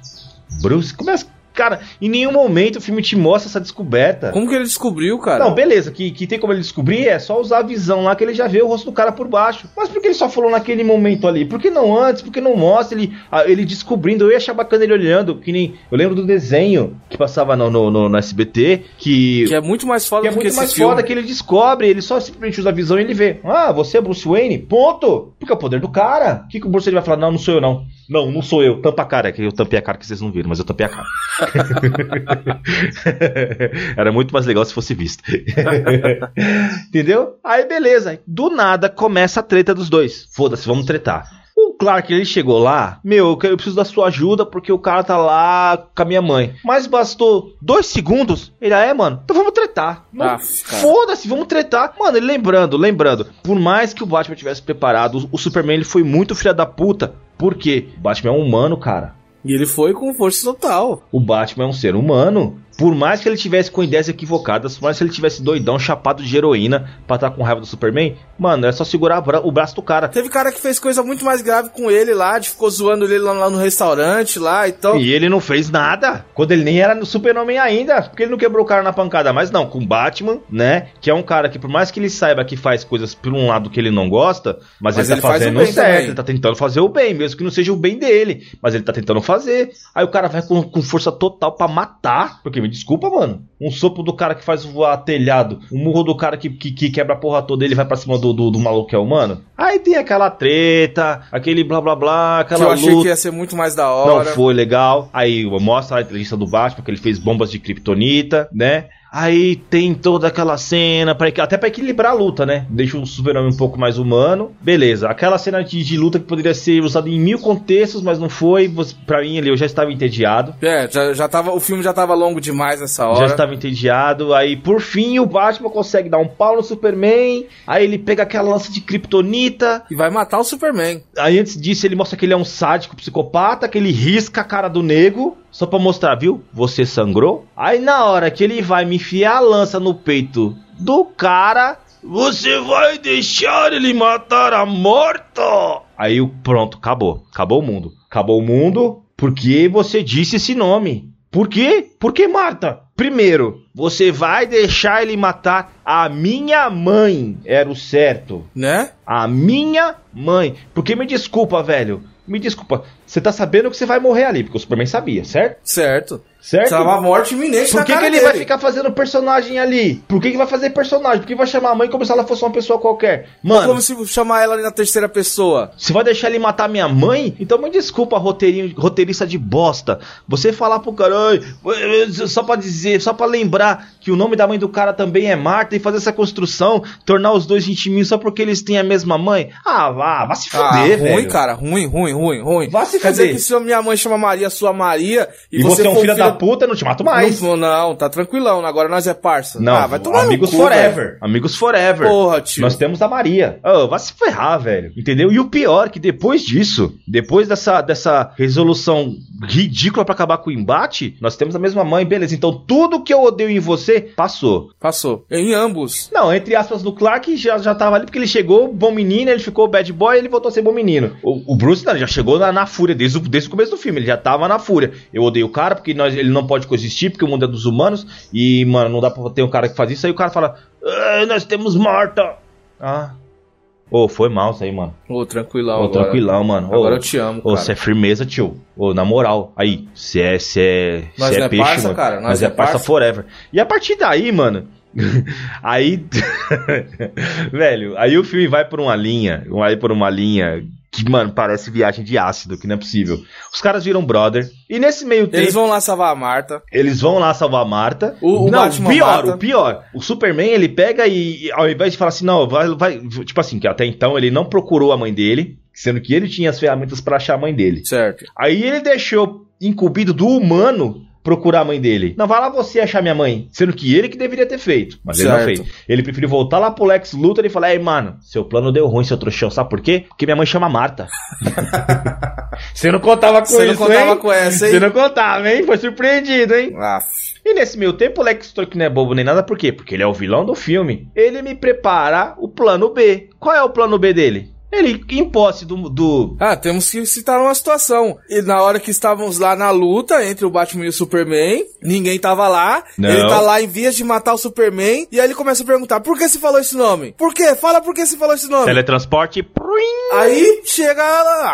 Bruce? Começa. Cara, em nenhum momento o filme te mostra essa descoberta. Como que ele descobriu, cara? Não, beleza, que, que tem como ele descobrir é só usar a visão lá que ele já vê o rosto do cara por baixo. Mas por que ele só falou naquele momento ali? Por que não antes? Por que não mostra ele, ele descobrindo? Eu ia achar bacana ele olhando, que nem. Eu lembro do desenho que passava no, no, no- no SBT, que. Que é muito mais foda que é que muito esse mais filme. foda que ele descobre, ele só simplesmente usa a visão e ele vê. Ah, você é Bruce Wayne? Ponto! Porque é o poder do cara. O que, que o Bruce Wayne vai falar? Não, não sou eu, não. Não, não sou eu. Tampa a cara. É que eu tampei a cara que vocês não viram, mas eu tampei a cara. Era muito mais legal se fosse visto. Entendeu? Aí beleza. Do nada começa a treta dos dois. Foda-se, vamos tretar. Clark, ele chegou lá, meu, eu, quero- eu preciso da sua ajuda porque o cara tá lá com a minha mãe. Mas bastou dois segundos, ele, ah, é, mano, então vamos tretar. Cara. Foda-se, vamos tretar. Mano, ele lembrando, lembrando, por mais que o Batman tivesse preparado, o, o Superman ele foi muito filha da puta. Por quê? O Batman é um humano, cara. E ele foi com força total. O Batman é um ser humano. Por mais que ele tivesse com ideias equivocadas, por mais que ele tivesse doidão, chapado de heroína pra estar com raiva do Superman, mano, é só segurar o braço do cara. Teve cara que fez coisa muito mais grave com ele lá, de ficou zoando ele lá, no restaurante lá, então. E ele não fez nada. Quando ele nem era no Super-Homem ainda. Porque ele não quebrou o cara na pancada. Mas não, com o Batman, né? Que é um cara que, por mais que ele saiba que faz coisas por um lado que ele não gosta, mas, Mas ele, ele tá faz o fazendo bem certo. também. Ele tá tentando fazer o bem, mesmo que não seja o bem dele. Mas ele tá tentando fazer. Aí o cara vai com, com força total pra matar. Porque me desculpa, mano. Um sopro do cara que faz voar telhado. Um murro do cara que, que, que quebra a porra toda. Ele vai pra cima do, do, do maluco que é humano. Aí tem aquela treta, aquele blá blá blá, Que aquela eu achei luta. que ia ser muito mais da Não hora. foi legal. Aí mostra a inteligência do Batman, que ele fez bombas de kryptonita, né? Aí tem toda aquela cena, pra, até pra equilibrar a luta, né? Deixa o super-homem um pouco mais humano. Beleza, aquela cena de, de luta que poderia ser usada em mil contextos, mas não foi. Pra mim, ali, eu já estava entediado. É, já, já tava, o filme já tava longo demais nessa hora. Já estava entediado. Aí, por fim, o Batman consegue dar um pau no Superman. Aí ele pega aquela lança de kryptonita. E vai matar o Superman. Aí antes disso ele mostra que ele é um sádico psicopata, que ele risca a cara do nego, só pra mostrar, viu? Você sangrou? Aí na hora que ele vai me enfiar a lança no peito do cara, você vai deixar ele matar a morta? Aí o pronto, acabou. Acabou o mundo. Acabou o mundo porque você disse esse nome. Por quê? Por que Marta? Primeiro, você vai deixar ele matar a minha mãe. Era o certo. Né? A minha mãe. Porque me desculpa, velho. Me desculpa. Você tá sabendo que você vai morrer ali, porque o Superman sabia, certo? Certo. Certo? Tava a morte iminente Por que, que ele dele. vai ficar fazendo personagem ali? Por que, que vai fazer personagem? Por que vai chamar a mãe como se ela fosse uma pessoa qualquer? Mano, Como se chamar ela ali na terceira pessoa. você vai deixar ele matar minha mãe? Então me desculpa, roteirinho, roteirista de bosta. Você falar pro cara, "Ai, só pra dizer, só pra lembrar que o nome da mãe do cara também é Marta e fazer essa construção, tornar os dois intiminhos só porque eles têm a mesma mãe. Ah, vá, vá se Ah, fuder, ruim, velho. cara. Ruim, ruim, ruim, ruim. Vai se Quer dizer que se a minha mãe chama Maria, sua Maria, e, E você, é um for filho da puta, eu não te mato mais. Não, não, tá tranquilão. Agora nós é parça. Não, ah, vai tomar no amigos cu, forever. velho. Amigos forever. Porra, tio. Nós temos a Maria. Oh, vai se ferrar, velho. Entendeu? E o pior é que depois disso, depois dessa, dessa resolução ridícula pra acabar com o embate, nós temos a mesma mãe, beleza. Então tudo que eu odeio em você passou. Passou. Em ambos. Não, entre aspas, do Clark já, já tava ali porque ele chegou bom menino, ele ficou bad boy ele voltou a ser bom menino. O, o Bruce não, já chegou na, na fúria desde o, desde o começo do filme, ele já tava na fúria. Eu odeio o cara porque nós, ele não pode coexistir, porque o mundo é dos humanos e, mano, não dá pra ter um cara que faz isso. Aí o cara fala, "Ah, nós temos Marta. Ah. Ô, foi mal isso aí, mano. Ô, tranquilão. Ô, tranquilão, mano. Ô, Agora eu te amo, Ô, cara. você é firmeza, tio. Ô, na moral. Aí, você é, cê é, cê é é peixe, parça, mano. cara, nós Nós é é parça parça. forever. E a partir daí, mano. aí. velho, aí o filme vai por uma linha. Vai por uma linha que, mano, parece viagem de ácido, que não é possível. Os caras viram brother. E nesse meio tempo. Eles vão lá salvar a Marta. Eles vão lá salvar a Marta. O- o não, Batman pior, mata. o pior. O Superman, ele pega e, ao invés de falar assim, não, vai, vai. Tipo assim, que até então ele não procurou a mãe dele, sendo que ele tinha as ferramentas pra achar a mãe dele. Certo. Aí ele deixou incumbido do humano procurar a mãe dele. Não, vai lá você achar minha mãe. Sendo que ele que deveria ter feito. Mas ele não Certo. fez. Ele preferiu voltar lá pro Lex Luthor e falar: Ei, mano, seu plano deu ruim, seu trouxão. Sabe por quê? Porque minha mãe chama Marta. você não contava com Você não isso, contava hein? com essa, hein? Você não contava, hein? Foi surpreendido, hein? E nesse meio tempo, o Lex Luthor que não é bobo nem nada, por quê? Porque ele é o vilão do filme. Ele me prepara o plano B. Qual é o plano B dele? Ele, em posse do, do. Ah, temos que citar uma situação. E na hora que estávamos lá na luta entre o Batman e o Superman, ninguém tava lá. Não. Ele tá lá em vias de matar o Superman. E aí ele começa a perguntar: por que você falou esse nome? Por quê? Fala por que você falou esse nome. Teletransporte. pruim. Aí chega ela,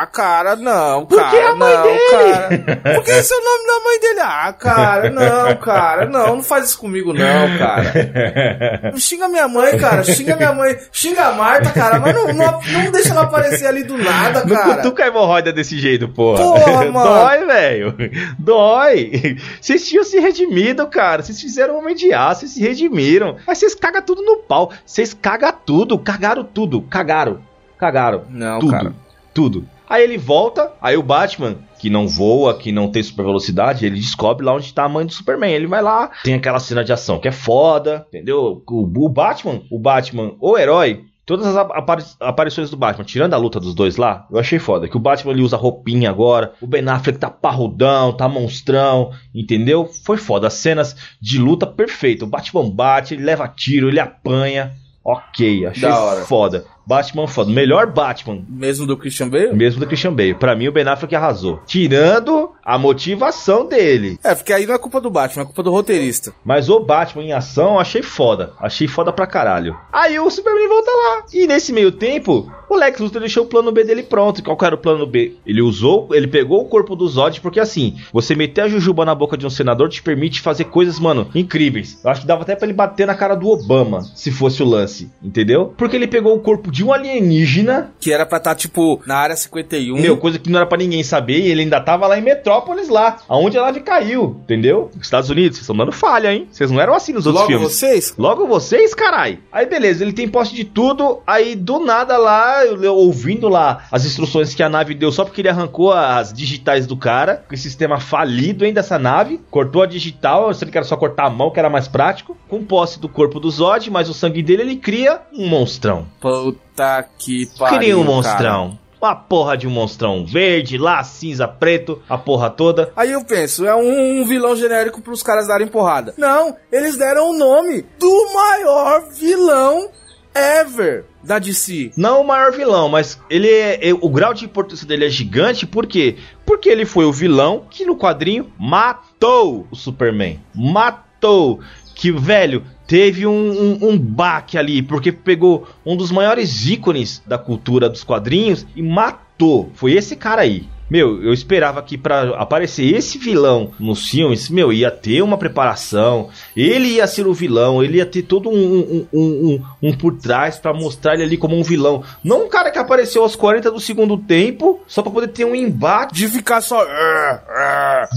ah, cara, não, Por cara, que a mãe não, dele? cara. Por que esse é o nome da mãe dele? Ah, cara, não, cara, não, não faz isso comigo não, cara. Xinga minha mãe, cara, xinga minha mãe, xinga a Marta, cara, mas não, não, não deixa ela aparecer ali do nada, Não cara. cutuca a hemorroida desse jeito, porra. Porra, mano. Dói, velho. Dói. Vocês tinham se redimido, cara. Vocês fizeram um homem de aço, vocês se redimiram. Mas vocês cagam tudo no pau. Vocês cagam tudo. Cagaram tudo. Cagaram. Cagaram. Não, tudo. cara. Tudo. Aí ele volta, aí o Batman, que não voa, que não tem super velocidade, ele descobre lá onde tá a mãe do Superman. Ele vai lá, tem aquela cena de ação que é foda, entendeu? O, o Batman, o Batman, o herói, todas as apari- aparições do Batman, tirando a luta dos dois lá, eu achei foda. Que o Batman ele usa roupinha agora, o Ben Affleck tá parrudão, tá monstrão, entendeu? Foi foda. As cenas de luta perfeita. O Batman bate, ele leva tiro, ele apanha. Ok, achei foda. Batman foda. Melhor Batman Mesmo do Christian Bale? mesmo do Christian Bale. Pra mim, o Ben Affleck arrasou. Tirando a motivação dele. É, porque aí não é culpa do Batman, é culpa do roteirista. Mas o Batman em ação, eu achei foda. Achei foda pra caralho. Aí o Superman volta lá. E nesse meio tempo, o Lex Luthor deixou o plano B dele pronto. E Qual que era o plano B? Ele usou, ele pegou o corpo do Zod, porque assim, você meter a jujuba na boca de um senador te permite fazer coisas, mano, incríveis. Eu acho que dava até pra ele bater na cara do Obama, se fosse o lance, entendeu? Porque ele pegou o corpo de um alienígena Que era pra estar, tipo, na área 51. Meu, coisa que não era pra ninguém saber e ele ainda tava lá em Metrópolis, lá, aonde a nave caiu, entendeu? Estados Unidos, vocês estão dando falha, hein? Vocês não eram assim nos outros Logo filmes. vocês? Logo vocês, carai. Aí beleza, ele tem posse de tudo. Aí do nada lá, eu- eu ouvindo lá as instruções que a nave deu só porque ele arrancou as digitais do cara. Com esse sistema falido, hein, dessa nave. Cortou a digital, se ele quer só cortar a mão, que era mais prático. Com posse do corpo do Zod, mas o sangue dele, ele cria um monstrão. Puta que pariu. Cria um cara. monstrão. Uma porra de um monstrão verde, lá, cinza, preto, a porra toda. Aí eu penso, é um vilão genérico pros caras darem porrada. Não, eles deram o nome do maior vilão ever da DC. Não o maior vilão, mas ele é, é- o grau de importância dele é gigante, por quê? Porque ele foi o vilão que no quadrinho matou o Superman. Matou. Que, velho, teve um, um, um baque ali, porque pegou um dos maiores ícones da cultura dos quadrinhos e matou. Foi esse cara aí. Meu, eu esperava que pra aparecer esse vilão nos filmes, meu, ia ter uma preparação. Ele ia ser o vilão, ele ia ter todo um, um, um, um- por trás pra mostrar ele ali como um vilão. Não um cara que apareceu aos 40 do segundo tempo, só pra poder ter um embate, De ficar só.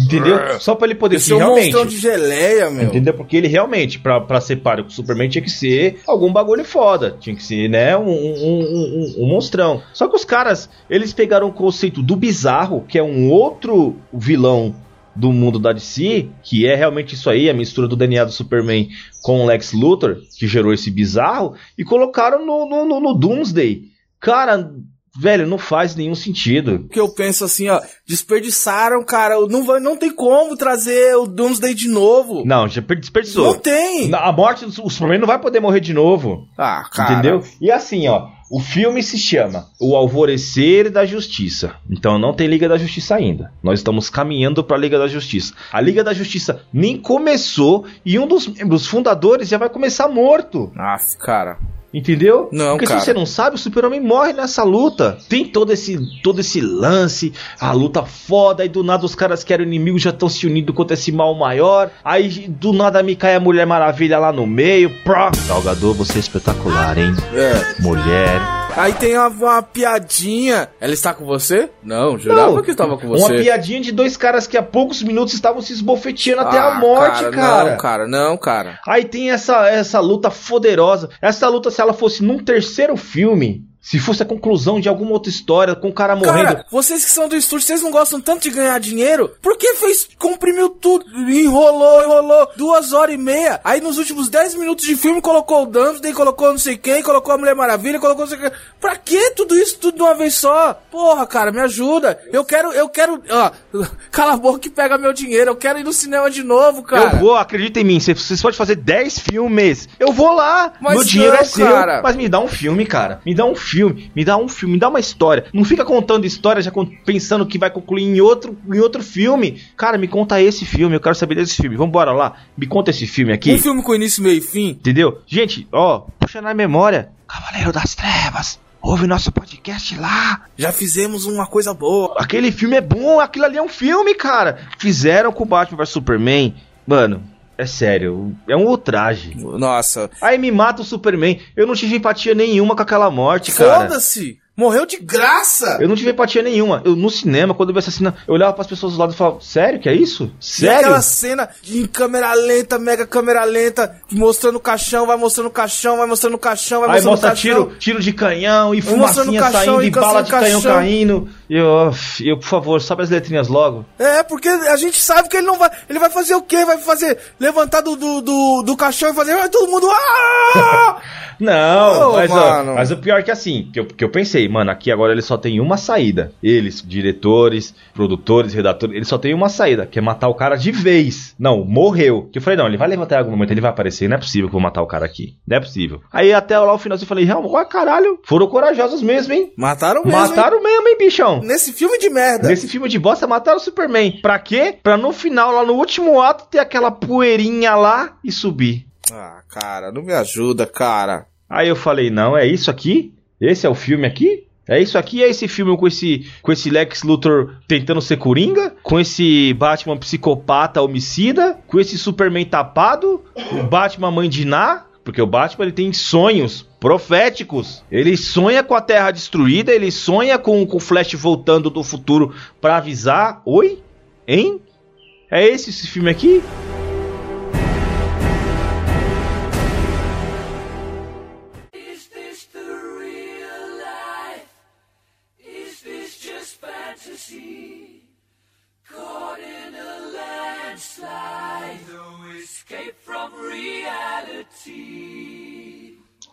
entendeu? Só pra ele poder ser é um monstrão de geleia, meu. Entendeu? Porque ele realmente, pra, pra ser páreo com o Superman, tinha que ser algum bagulho foda. Tinha que ser, né, um, um, um, um- um monstrão. Só que os caras, eles pegaram o conceito do bizarro, que é um outro vilão do mundo da DC, que é realmente isso aí, a mistura do DNA do Superman com o Lex Luthor, que gerou esse bizarro, e colocaram no, no, no- no Doomsday. Cara, velho, não faz nenhum sentido. Que eu penso assim, ó, desperdiçaram, cara. Não, vai, não tem como trazer o Doomsday de novo. Não, já per- desperdiçou. Não tem. A morte do o Superman não vai poder morrer de novo. Ah, cara. Entendeu? E assim, ó, o filme se chama O Alvorecer da Justiça. Então não tem Liga da Justiça ainda. Nós estamos caminhando pra Liga da Justiça. A Liga da Justiça nem começou e um dos membros fundadores já vai começar morto. Ah, cara. Entendeu? Não, Porque cara. se você não sabe, o Super-Homem morre nessa luta. Tem todo esse, todo esse lance, a luta foda, e do nada os caras que eram inimigos já estão se unindo contra esse mal maior. Aí do nada me cai a Mulher Maravilha lá no meio. Pró. Salgador, você é espetacular, hein? É. Mulher. Aí tem uma, uma piadinha. Ela está com você? Não, jurava que estava com você. Uma piadinha de dois caras que há poucos minutos estavam se esbofeteando até Ah, a morte, cara. Não, cara, não, cara. Aí tem essa, essa luta foderosa. Essa luta, se ela fosse num terceiro filme, se fosse a conclusão de alguma outra história, com o cara morrendo. Cara, vocês que são do estúdio, vocês não gostam tanto de ganhar dinheiro? Por que fez, comprimiu tudo, enrolou, enrolou, duas horas e meia. Aí nos últimos 10 minutos de filme colocou o Dunsday, colocou não sei quem, colocou a Mulher Maravilha, colocou não sei quem. Pra que tudo isso tudo de uma vez só? Porra, cara, me ajuda. Eu quero, eu quero, ó, cala a boca que pega meu dinheiro. Eu quero ir no cinema de novo, cara. Eu vou, acredita em mim, vocês- podem fazer 10 filmes. Eu vou lá, Mas meu dinheiro não, é seu. cara. Mas me dá um filme, cara. Me dá um filme. Filme, me dá um filme, me dá uma história. Não fica contando história já pensando que vai concluir em outro, em outro filme. Cara, me conta esse filme, eu quero saber desse filme. Vambora lá, me conta esse filme aqui. Um filme com início, meio e fim. Entendeu? Gente, ó, puxa na memória. Cavaleiro das Trevas. Ouve nosso podcast lá. Já fizemos uma coisa boa. Aquele filme é bom, aquilo ali é um filme, cara. Fizeram com o Batman vs Superman. Mano, é sério, é um ultraje. Nossa. Aí me mata o Superman. Eu não tive empatia nenhuma com aquela morte, cara. Foda-se! Morreu de graça! Eu não tive empatia nenhuma. Eu no cinema, quando eu vi assassina, eu olhava pras pessoas do lado e falava: Sério que é isso? E Sério? aquela cena em câmera lenta, mega câmera lenta, mostrando o caixão, vai mostrando o caixão, vai mostrando o caixão, vai Aí mostrando o mostra caixão. tiro, tiro de canhão e fumacinha caixão saindo e e bala de canhão caixão. caindo. E eu, eu, por favor, sobe as letrinhas logo. É, porque a gente sabe que ele não vai. Ele vai fazer o quê? Vai fazer. Levantar do, do, do, do caixão e fazer. Vai todo mundo. Ah! Não, Ô, mas, ó, mas o pior é que assim, que eu, que eu pensei, mano, aqui agora ele só tem uma saída. Eles, diretores, produtores, redatores, eles só tem uma saída, que é matar o cara de vez. Não, morreu. Que eu falei, não, ele vai levantar em algum momento, ele vai aparecer, não é possível que eu vou matar o cara aqui. Não é possível. Aí até lá o final eu falei, realmente, caralho, foram corajosos mesmo, hein? Mataram mesmo. Mataram mesmo, hein, bichão? hein? Nesse filme de merda. Nesse filme de bosta, mataram o Superman. Pra quê? Pra no final, lá no último ato, ter aquela poeirinha lá e subir. Ah, cara, não me ajuda, cara. Aí eu falei, não, é isso aqui? Esse é o filme aqui? É isso aqui? É esse filme com esse, com esse Lex Luthor tentando ser Coringa? Com esse Batman psicopata homicida? Com esse Superman tapado? O Batman mãe de Ná? Porque o Batman ele tem sonhos proféticos. Ele sonha com a Terra destruída, ele sonha com, com o Flash voltando do futuro pra avisar. Oi? Hein? É esse esse filme aqui?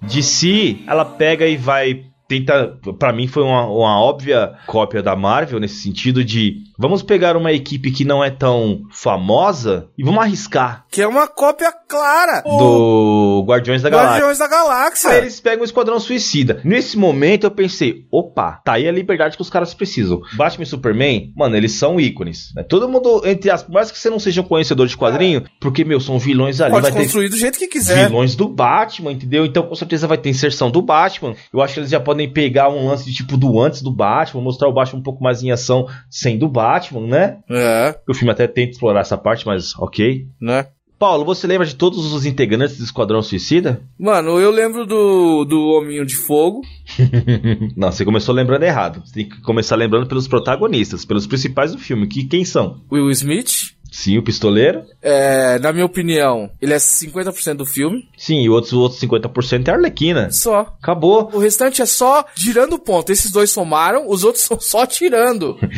De si, ela pega e vai tenta, Pra mim foi uma, uma óbvia cópia da Marvel nesse sentido de vamos pegar uma equipe que não é tão famosa e vamos arriscar Que é uma cópia clara do Guardiões da Galáxia. Guardiões da Galáxia. Aí eles pegam o Esquadrão Suicida. Nesse momento eu pensei, opa, tá aí a liberdade que os caras precisam. Batman e Superman, mano, eles são ícones. Né? Todo mundo, entre as. Por mais que você não seja um conhecedor de quadrinho, porque, meu, são vilões ali. Pode vai construir do jeito que quiser. vilões do Batman, entendeu? Então com certeza vai ter inserção do Batman. Eu acho que eles já podem pegar um lance de tipo do antes do Batman, mostrar o Batman um pouco mais em ação sem do Batman, né? É, O filme até tenta explorar essa parte, mas ok. né? Paulo, você lembra de todos os integrantes do Esquadrão Suicida? Mano, eu lembro do, do Hominho de Fogo. Não, você começou lembrando errado. Você tem que começar lembrando pelos protagonistas, pelos principais do filme. Que quem são? Will Smith. Sim, o pistoleiro. É, na minha opinião, ele é 50% do filme. Sim, e outros, outros 50% é a Arlequina. Só. Acabou. O restante é só girando o ponto. Esses dois somaram, os outros são só tirando.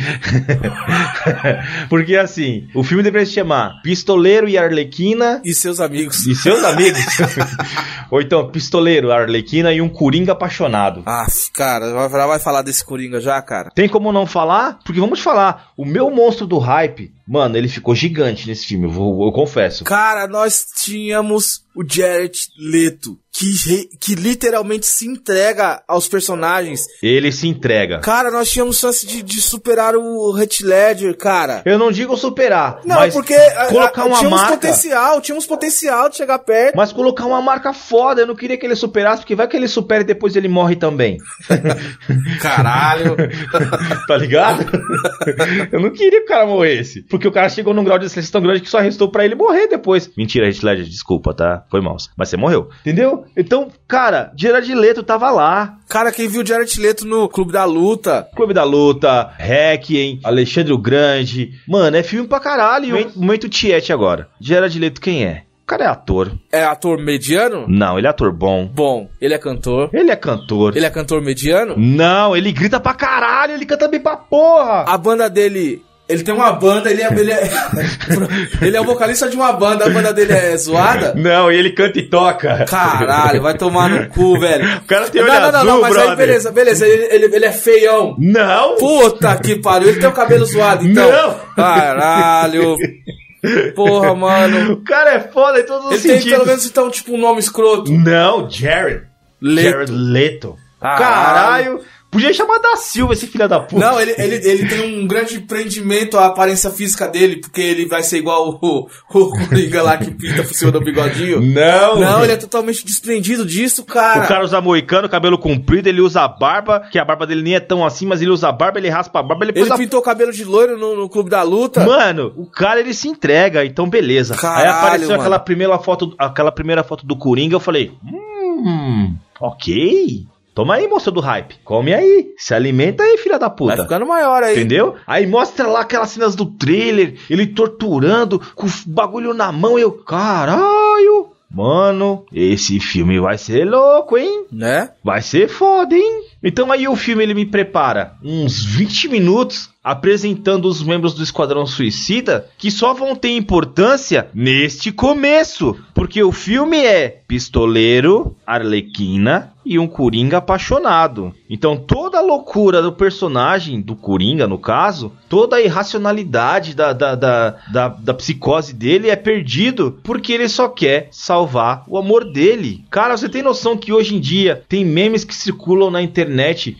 Porque assim, o filme deveria se chamar Pistoleiro e Arlequina E seus amigos. e seus amigos. Ou então, Pistoleiro, Arlequina e um Coringa apaixonado. Ah, cara, vai, vai falar desse Coringa já, cara? Tem como não falar? Porque vamos falar, o meu monstro do hype, mano, ele ficou gigante nesse filme, eu, eu confesso. Cara, nós tínhamos o Jared Leto, que, re- que literalmente se entrega aos personagens. Ele se entrega. Cara, nós tínhamos chance de, de superar o Heath Ledger, cara. Eu não digo superar, Não, mas porque a- colocar a- uma tínhamos marca. potencial, tínhamos potencial de chegar perto. Mas colocar uma marca foda, eu não queria que ele superasse, porque vai que ele supera e depois ele morre também. Caralho. tá ligado? eu não queria que o cara morresse. Porque o cara chegou num grau de excelência tão grande que só restou pra ele morrer depois. Mentira, Heath Ledger, desculpa, tá? Foi mal. Mas você morreu. Entendeu? Então, cara, Gerard Leto tava lá. Cara, quem viu o Jared Leto no Clube da Luta? Clube da Luta, Requiem, Alexandre o Grande. Mano, é filme pra caralho. Momento, momento Tiete agora. Gerard Leto quem é? O cara é ator. É ator mediano? Não, ele é ator bom. Bom, ele é cantor. Ele é cantor. Ele é cantor mediano? Não, ele grita pra caralho, ele canta bem pra porra. A banda dele. Ele tem uma banda, ele é, ele é. ele é o vocalista de uma banda, a banda dele é zoada. Não, e ele canta e toca. Caralho, vai tomar no cu, velho. O cara tem olho não, não, não, azul, não, mas aí beleza, beleza, ele, ele, ele é feião. Não! Puta que pariu, ele tem o cabelo zoado, então. Não. Caralho. Porra, mano. O cara é foda em todos os Ele tem sentidos. pelo menos então, tipo, um nome escroto. Não, Jared. Leto. Jared Leto. Caralho! Podia chamar da Silva esse filho da puta. Não, ele, ele, ele tem um grande prendimento à aparência física dele, porque ele vai ser igual o, o Coringa lá que pinta por cima do bigodinho. Não! Não, ele é totalmente desprendido disso, cara. O cara usa moicano, cabelo comprido, ele usa barba, que a barba dele nem é tão assim, mas ele usa barba, ele raspa a barba, ele Ele a pintou o cabelo de loiro no, no Clube da Luta. Mano, o cara ele se entrega, então beleza. Caralho, Aí apareceu mano. aquela primeira foto, aquela primeira foto do Coringa, eu falei, hum, ok. Toma aí, moça do hype. Come aí. Se alimenta aí, filha da Vai puta. ficando maior aí. Entendeu? Aí mostra lá aquelas cenas do trailer, ele torturando, com o bagulho na mão, e eu, caralho. Mano, esse filme vai ser louco, hein? Né? Vai ser foda, hein? Então aí o filme ele me prepara uns 20 minutos apresentando os membros do Esquadrão Suicida que só vão ter importância neste começo, porque o filme é pistoleiro, arlequina e um coringa apaixonado. Então toda a loucura do personagem, do coringa no caso, toda a irracionalidade da, da, da, da, da psicose dele é perdido porque ele só quer salvar o amor dele. Cara, você tem noção que hoje em dia tem memes que circulam na internet,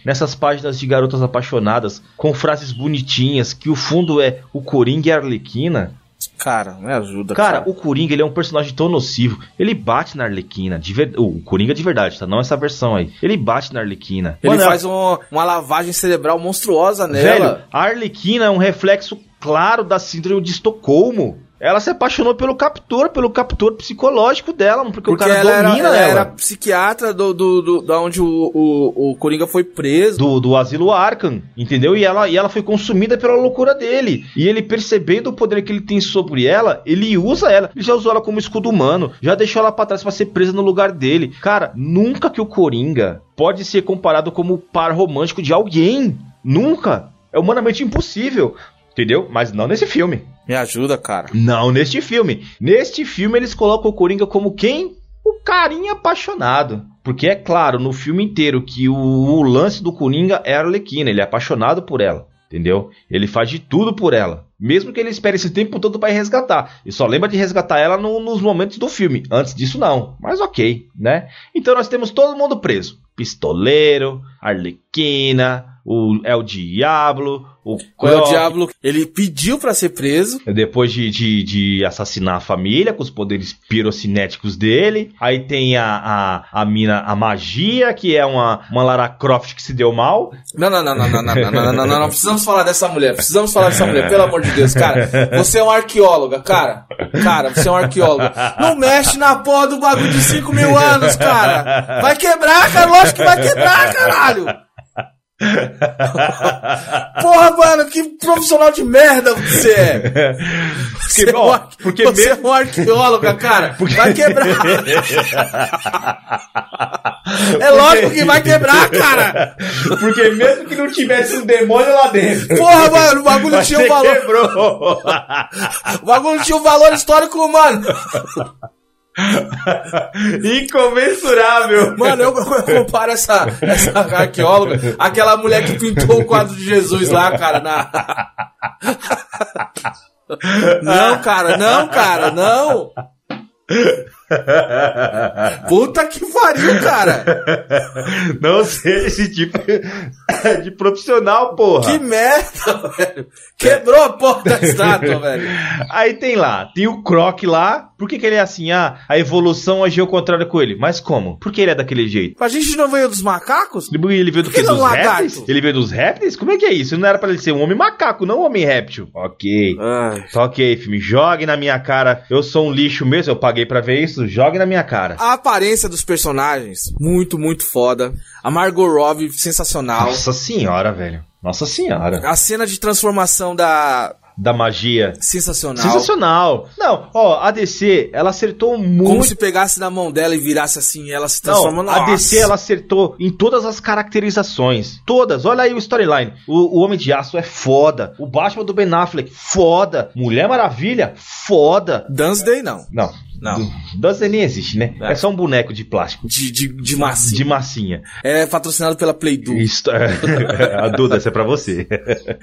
nessas páginas de garotas apaixonadas, com frases bonitinhas, que o fundo é o Coringa e a Arlequina? Cara, me ajuda, Cara, o Coringa ele é um personagem tão nocivo. Ele bate na Arlequina, de ver... o Coringa de verdade, tá? Não essa versão aí. Ele bate na Arlequina. Ele Mano, faz um- uma lavagem cerebral monstruosa Velho, nela. a Arlequina é um reflexo claro da síndrome de Estocolmo. Ela se apaixonou pelo captor, pelo captor psicológico dela, porque, Porque o cara ela, era, domina ela ela. era psiquiatra do, do, do- da onde o, o, o Coringa foi preso. Do, do asilo Arkham, entendeu? E ela, e ela foi consumida pela loucura dele. E ele percebendo o poder que ele tem sobre ela, ele usa ela. Ele já usou ela como escudo humano, já deixou ela pra trás pra ser presa no lugar dele. Cara, nunca que o Coringa pode ser comparado como o par romântico de alguém. Nunca. É humanamente impossível. Entendeu? Mas não nesse filme. Me ajuda, cara. Não neste filme. Neste filme eles colocam o Coringa como quem? O carinha apaixonado. Porque é claro no filme inteiro que o, o lance do Coringa é a Arlequina. Ele é apaixonado por ela. Entendeu? Ele faz de tudo por ela. Mesmo que ele espere esse tempo todo para resgatar. E só lembra de resgatar ela no- nos momentos do filme. Antes disso, não. Mas ok, né? Então nós temos todo mundo preso: Pistoleiro, Arlequina, o El Diablo, o O El Croc, Diablo, ele pediu pra ser preso. depois de, de, de assassinar a família com os poderes pirocinéticos dele. Aí tem a, a, a mina, a magia, que é uma, uma Lara Croft que se deu mal. Não, não, não, não, não, não, não, não, não, não, não, precisamos falar dessa mulher, precisamos falar dessa mulher, pelo amor de Deus, cara. Você é um arqueóloga, cara. Cara, você é um arqueóloga. Não mexe na porra do bagulho de 5 mil anos, cara. Vai quebrar, cara, lógico que vai quebrar, caralho. Porra, mano, que profissional de merda você é. Você, é, um, ó, ar- porque você mesmo- é um arqueóloga, cara. Vai quebrar. É lógico que vai quebrar, cara. Porque mesmo que não tivesse um demônio lá dentro. Porra, mano, o bagulho tinha um você valor. quebrou. O bagulho tinha um valor histórico, mano. Incomensurável. Mano, eu, eu comparo essa, essa arqueóloga, aquela mulher que pintou o quadro de Jesus lá, cara, na. Não, cara, não, cara, não. Puta que pariu, cara. Não seja esse tipo de profissional, porra. Que merda, velho. Quebrou a porta da estátua, velho. Aí tem lá, tem o Croc lá. Por que, que ele é assim? Ah, a evolução agiu ao contrário com ele. Mas como? Por que ele é daquele jeito? A gente não veio dos macacos? Ele veio do que que? não Dos lagarto? répteis? Ele veio dos répteis? Como é que é isso? Não era pra ele ser um homem macaco, não um homem réptil. Ok. Ai. Tá ok, filme. Jogue na minha cara. Eu sou um lixo mesmo, eu paguei pra ver isso. Jogue na minha cara. A aparência dos personagens, muito, muito foda. A Margot Robbie, sensacional. Nossa senhora, velho. Nossa senhora. A cena de transformação da. Da magia. Sensacional. Sensacional. Não, ó, a DC, ela acertou muito. Como se pegasse na mão dela e virasse assim, ela se Não, transforma a Nossa. DC ela acertou em todas as caracterizações. Todas. Olha aí o storyline. O, o Homem de Aço é foda. O Batman do Ben Affleck, foda. Mulher Maravilha, foda. Dunsday não. Não, Não. Dose nem existe, né? É. É só um boneco de plástico. De, de, de massinha. De massinha. É patrocinado pela Play Do. Isso, é. a Duda, essa é pra você.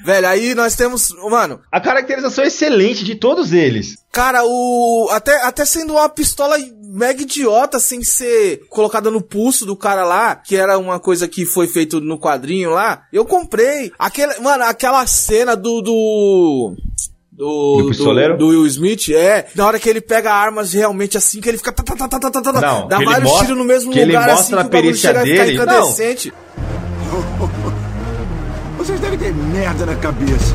Velho, aí nós temos. Mano, A caracterização é excelente de todos eles. cara, o. Até, até sendo uma pistola mega idiota, sem ser colocada no pulso do cara lá, que era uma coisa que foi feito no quadrinho lá, eu comprei. Aquele, mano, aquela cena do. do... Do, Do pistoleiro? do Will Smith, é. Na hora que ele pega armas realmente assim, que ele fica. tá, tá, tá, tá, tá, Não, dá ele vários mostra- tiros no mesmo que ele lugar mostra assim, a que o bagulho perícia chega a ficar dele. Não. incandescente. Vocês devem ter merda na cabeça.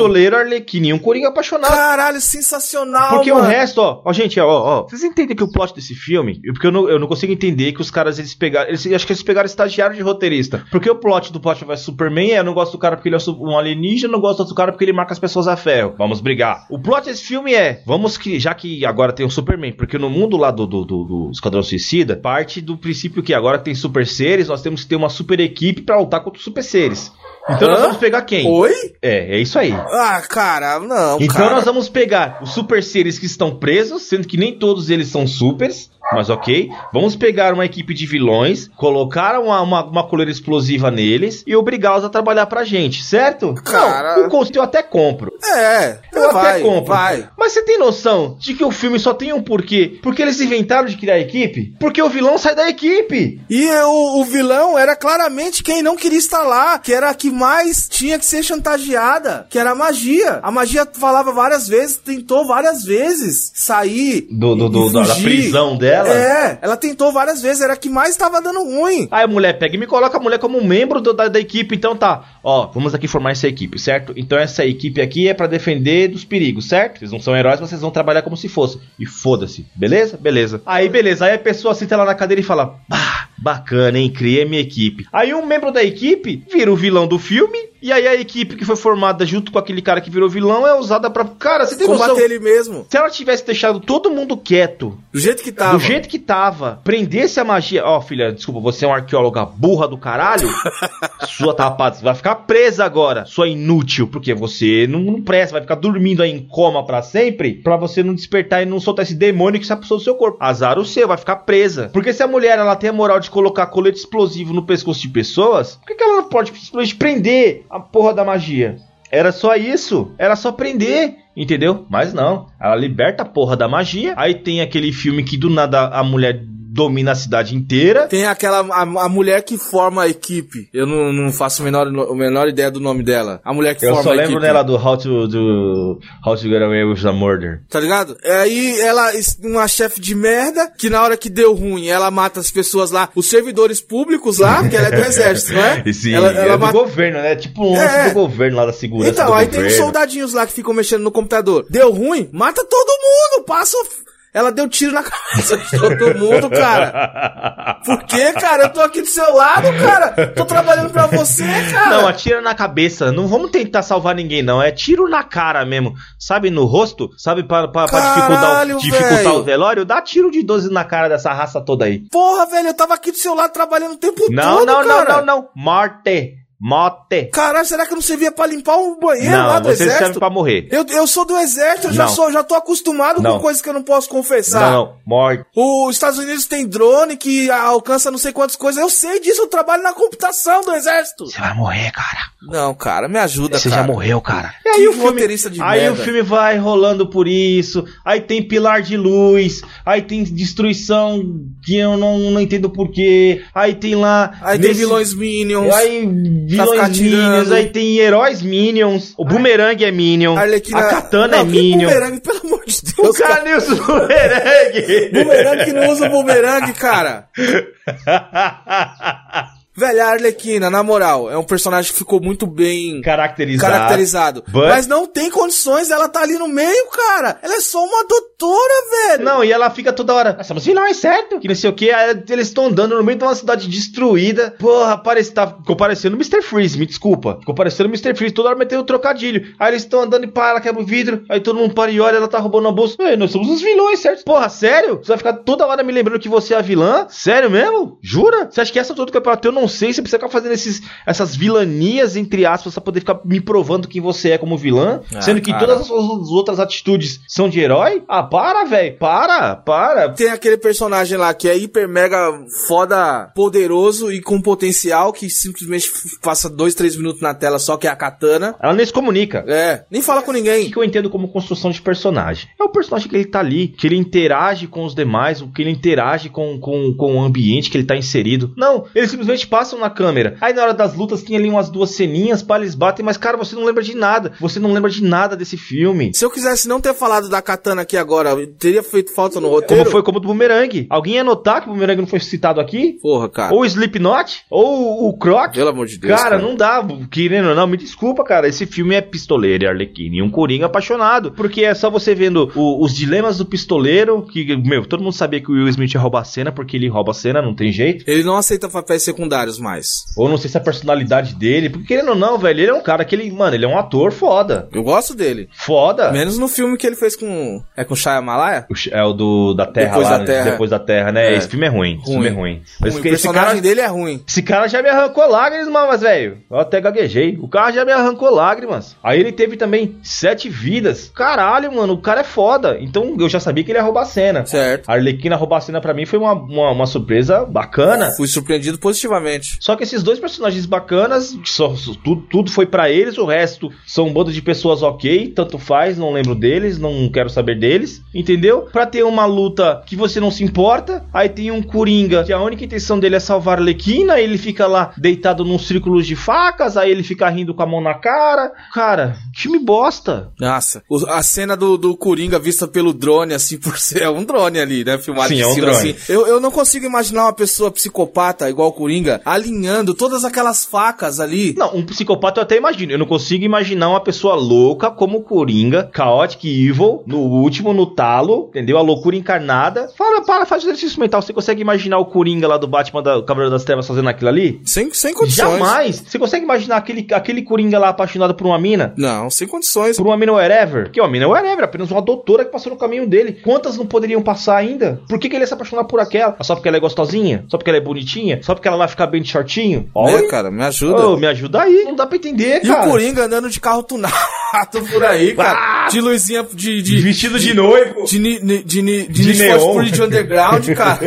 Pistoleiro, arlequino e um coringa apaixonado. Caralho, sensacional, Porque mano. o resto, ó, ó, gente, ó, ó, vocês entendem que o plot desse filme, porque eu não, eu não consigo entender que os caras eles pegaram, eles, acho que eles pegaram estagiário de roteirista. Porque o plot do plot vai Superman é, eu não gosto do cara porque ele é um alienígena, eu não gosto do cara porque ele marca as pessoas a ferro. Vamos brigar. O plot desse filme é, vamos que, já que agora tem o Superman, porque no mundo lá do, do, do, do Esquadrão Suicida, parte do princípio que agora tem super seres, nós temos que ter uma super equipe pra lutar contra os super seres. Então nós Hã? vamos pegar quem? Oi? É, é isso aí. Ah, cara, não, Então cara. nós vamos pegar os super seres que estão presos, sendo que nem todos eles são supers, mas ok. Vamos pegar uma equipe de vilões, colocar uma, uma, uma coleira explosiva neles e obrigá-los a trabalhar pra gente, certo? Cara. Não, o conceito eu até compro. É, Eu vai, até compro. vai. Mas você tem noção de que o filme só tem um porquê? Porque eles inventaram de criar a equipe? Porque o vilão sai da equipe. E o, o vilão era claramente quem não queria estar lá, que era a que mais tinha que ser chantageada, que era a magia. A magia falava várias vezes, tentou várias vezes sair Do- do- do- da- prisão dela? É, ela tentou várias vezes, era a que mais estava dando ruim. Aí a mulher pega e me coloca a mulher como um membro do- da, da equipe. Então tá, ó, vamos aqui formar essa equipe, certo? Então essa equipe aqui é pra defender dos perigos, certo? Vocês não são heróis, mas vocês vão trabalhar como se fosse. E foda-se, beleza? Beleza. Aí beleza, aí a pessoa senta lá na cadeira e fala: Bah, bacana, hein? Criei minha equipe. Aí um membro da equipe vira o vilão do filme. E aí a equipe que foi formada junto com aquele cara que virou vilão é usada pra. Cara, você tem noção? Combater ele mesmo. Se ela tivesse deixado todo mundo quieto Do jeito que tava. do jeito que tava, prendesse a magia. Ó, filha, desculpa, você é uma arqueóloga burra do caralho. sua tapada, vai ficar presa agora, sua inútil, porque você não, não presta, vai ficar dormindo aí em coma pra sempre, pra você não despertar e não soltar esse demônio que se apossou do seu corpo. Azar o seu, vai ficar presa. Porque se a mulher ela tem a moral de colocar colete explosivo no pescoço de pessoas, por que, que ela não pode simplesmente prender a porra da magia? Era só isso. Era só prender. Entendeu? Mas não. Ela liberta a porra da magia. Aí tem aquele filme que do nada a mulher domina a cidade inteira. Tem aquela, a, a mulher que forma a equipe. Eu não, não faço a menor, a menor ideia do nome dela. A mulher que Eu forma só a lembro equipe. dela do How to, do How to Get Away with a Murder. Tá ligado? Aí ela, uma chefe de merda, que na hora que deu ruim, ela mata as pessoas lá, os servidores públicos lá, porque ela é do exército, não é? Esse ela, é ela do mata- governo, né? Tipo um É. do governo lá da segurança Então, do aí tem uns governo. soldadinhos lá que ficam mexendo no computador. Deu ruim, mata todo mundo, passa o... Ela deu tiro na cabeça de todo mundo, cara. Por quê, cara? Eu tô aqui do seu lado, cara. Tô trabalhando pra você, cara. Não, atira na cabeça. Não vamos tentar salvar ninguém, não. É tiro na cara mesmo. Sabe, no rosto? Sabe, pra, pra, pra dificultar, Caralho, o, dificultar o velório? Dá tiro de 12 na cara dessa raça toda aí. Porra, velho, eu tava aqui do seu lado trabalhando o tempo Não, todo, não, não, cara. não, não. Morte. Morte. Caralho, será que eu não servia pra limpar um banheiro lá Não, do você serve exército? pra morrer. Eu, eu sou do exército, eu já, sou, já tô acostumado Não. com coisas que eu não posso confessar. Não. Morte. Os Estados Unidos tem drone que alcança não sei quantas coisas. Eu sei disso, eu trabalho na computação do exército. Você vai morrer, cara. Não, cara, me ajuda, Você cara. já morreu, cara. E aí o roteirista de aí merda. o filme vai rolando por isso. Aí tem pilar de luz. Aí tem destruição que eu não, não entendo porquê. Aí tem lá. Aí tem nesse- vilões Minions. Aí vilões Minions, aí tem heróis Minions, o Boomerang é Minion, A Arlequina... a Katana Não, é Minion. Bumerangue, pelo amor de O Deus, cara. Canilson Boomerang! Bumerangue que não usa o bumerangue, cara. Velho, a Arlequina, na moral, é um personagem que ficou muito bem Caracterizado. caracterizado. But- Mas não tem condições, ela tá ali no meio, cara. Ela é só uma doutora, velho. Não, e ela fica toda hora. Nossa, mas vilão é certo. Que não sei o que. Eles estão andando no meio de uma cidade destruída. Porra, parece, tá, parecendo Mr. Freeze, me desculpa. Ficou parecendo Mr. Freeze, toda hora metendo um trocadilho. Aí eles estão andando e pá, ela quebra o vidro. Aí todo mundo para e olha, ela tá roubando a bolsa. Ei, nós somos os vilões, certo? Porra, sério? Você vai ficar toda hora me lembrando que você é a vilã? Sério mesmo? Jura? Você acha que essa todo campeonato eu não sei? Você precisa ficar fazendo esses, essas vilanias, entre aspas, pra poder ficar me provando quem você é como vilã? Ah, sendo que cara. todas as suas outras atitudes são de herói? Ah, para, velho. Para, para. Tem aquele personagem lá que é hiper mega foda, poderoso e com potencial que simplesmente passa dois, três minutos na tela só que é a katana. Ela nem se comunica. É, nem fala com O ninguém. que eu entendo como construção de personagem? É o personagem que ele tá ali, que ele interage com os demais, o que ele interage com, com, com o ambiente que ele tá inserido. Não, eles simplesmente passam na câmera. Aí na hora das lutas tem ali umas duas ceninhas, pá, eles batem, mas cara, você não lembra de nada. Você não lembra de nada desse filme. Se eu quisesse não ter falado da katana aqui agora, teria feito falta no roteiro. Como foi como do Boomerang. Alguém ia notar que o Boomerang não foi citado aqui? Porra, cara. Ou o Slipknot? Ou o Croc? Pelo amor de Deus. Cara, não dá, querendo ou não, me desculpa, cara. Esse filme é pistoleiro e arlequino e um coringa apaixonado. Porque é só você vendo o- os dilemas do pistoleiro, que, meu, todo mundo sabia que o Will Smith ia roubar a cena, porque ele rouba a cena, não tem jeito. Ele não aceita papéis secundários mais. Ou não sei se é a personalidade dele, porque querendo ou não, velho, ele é um cara que ele, mano, ele é um ator foda. Eu gosto dele. Foda. Menos no filme que ele fez com. É com Shia Malaya? O É o do da Terra Depois lá, da Terra. depois da Terra, né? É. Esse filme é ruim. Esse filme é ruim. Mas o esse- esse personagem cara, dele é ruim. Esse cara já me arrancou lágrimas, mas, velho. Eu até gaguejei. O cara já me arrancou lágrimas. Aí ele teve também sete vidas. Caralho, mano, o cara é foda. Então eu já sabia que ele ia roubar a cena. Certo. A Arlequina roubar a cena pra mim foi uma, uma, uma surpresa bacana. Fui surpreendido positivamente. Só que esses dois personagens bacanas, só, só- tudo, tudo foi pra eles, o resto são um bando de pessoas ok, tanto faz, não lembro deles, não quero saber deles, entendeu? Pra ter uma luta que você não se importa, aí tem um Coringa que a única intenção dele é salvar a Arlequina, ele fica lá deitado num círculo de facas, aí ele fica rindo com a mão na cara. Cara, filme bosta. Nossa, o- a cena do, do Coringa vista pelo drone, assim, por ser é um drone ali, né? Filmado Sim, de é um cima, drone. assim. Eu, eu não consigo imaginar uma pessoa psicopata igual o Coringa alinhando todas aquelas facas ali. Não, um psicopata eu até imagino. Eu não consigo imaginar uma pessoa louca como o Coringa, Chaotic Evil, no último, no talo, entendeu? A loucura encarnada. Para, para, faz exercício mental. Você consegue imaginar o Coringa lá do Batman da Cavaleiro das Trevas fazendo aquilo ali? Sem, sem condições. Jamais! Você consegue imaginar aquele, aquele Coringa lá apaixonado por uma mina? Não, sem condições. Por uma mina wherever? Que uma mina wherever, apenas uma doutora que passou no caminho dele. Quantas não poderiam passar ainda? Por que, que ele ia se apaixonar por aquela? Só porque ela é gostosinha? Só porque ela é bonitinha? Só porque ela vai ficar bem de shortinho? Né, Oi? cara? Me ajuda. Ô, me ajuda aí, não dá pra entender, E cara. o Coringa andando de carro tunado por aí, cara. De luzinha de. de Vestido de noivo. de, ni- de, de, De Need for neon. Speed Underground, cara.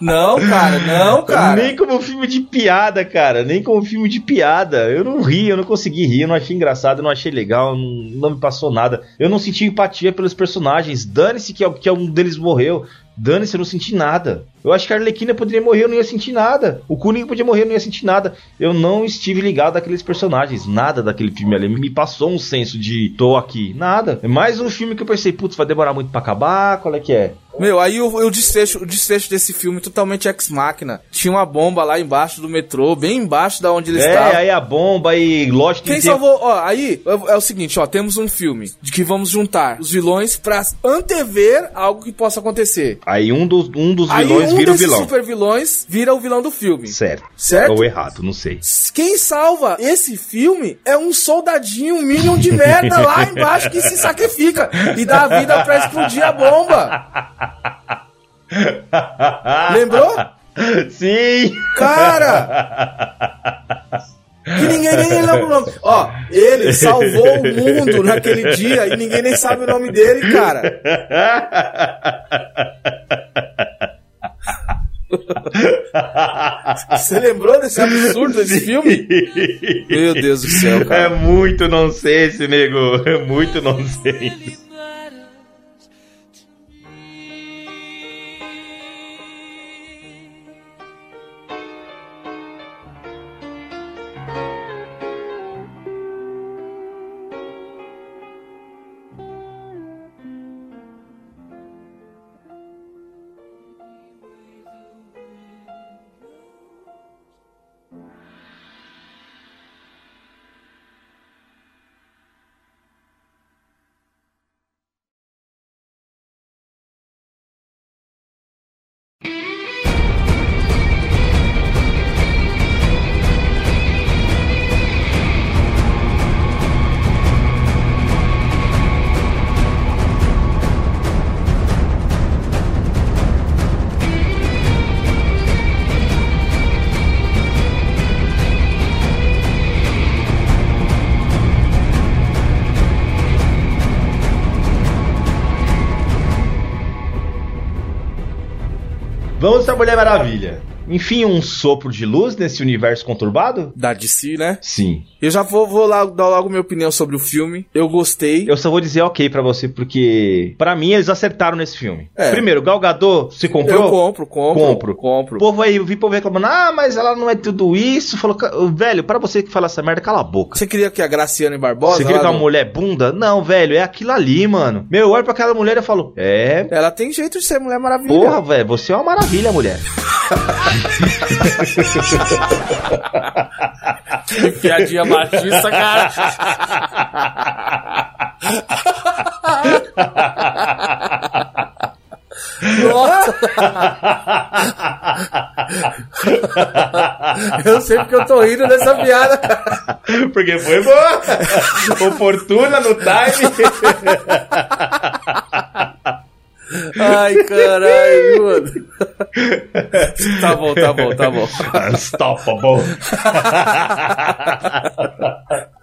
não, cara, não, cara. Nem como filme de piada, cara. Nem como filme de piada. Eu não ri, eu não consegui rir, eu não achei engraçado, eu não achei legal, não, não me passou nada. Eu não senti empatia pelos personagens. Dane-se que, que um deles morreu. Dane-se, eu não senti nada. Eu acho que a Arlequina poderia morrer, eu não ia sentir nada. O Coringa podia morrer, eu não ia sentir nada. Eu não estive ligado àqueles personagens. Nada daquele filme ali. Me passou um senso de tô aqui. Nada. É mais um filme que eu pensei, putz, vai demorar muito pra acabar. Qual é que é? Meu, aí o, o desfecho, o desfecho desse filme totalmente ex-máquina. Tinha uma bomba lá embaixo do metrô, bem embaixo da onde eles É, estavam. aí a bomba aí, lógico Quem salvou, ó, aí é é o seguinte, ó, temos um filme de que vamos juntar os vilões pra antever algo que possa acontecer. Aí um dos, um dos Aí vilões um vira o vilão. super vilões vira o vilão do filme. Certo. Certo? Ou errado, não sei. Quem salva esse filme é um soldadinho, um minion de merda lá embaixo que se sacrifica e dá a vida pra explodir a bomba. Lembrou? Sim! Cara! Que ninguém nem lembra o nome. Ó, ele salvou o mundo naquele dia e ninguém nem sabe o nome dele, cara. Você lembrou desse absurdo desse filme? Meu Deus do céu, É cara. muito nonsense, nego. É muito nonsense. Mulher Maravilha. Enfim, um sopro de luz nesse universo conturbado? Da DC, né? Sim. Eu já vou, vou lá dar logo minha opinião sobre o filme. Eu gostei. Eu só vou dizer ok pra você, porque pra mim eles acertaram nesse filme. É. Primeiro, Gal Gadot, você comprou? Eu compro, compro. Compro. Compro. O povo aí, eu vi o povo reclamando, ah, mas ela não é tudo isso. Falou, "Ca- velho, pra você que fala essa merda, cala a boca. Você queria que a Graciane Barbosa. Você queria que uma no- mulher bunda? Não, velho, é aquilo ali, mano. Meu, eu olho pra aquela mulher e falo, é, Ela tem jeito de ser Mulher Maravilha. porra, velho, você é uma maravilha, mulher. Que piadinha machista, cara. Nossa! Eu sei porque eu tô rindo dessa piada. Porque foi boa. Oportuna no time. Ai, caralho, mano. Tá bom, tá bom, tá bom. Unstoppable.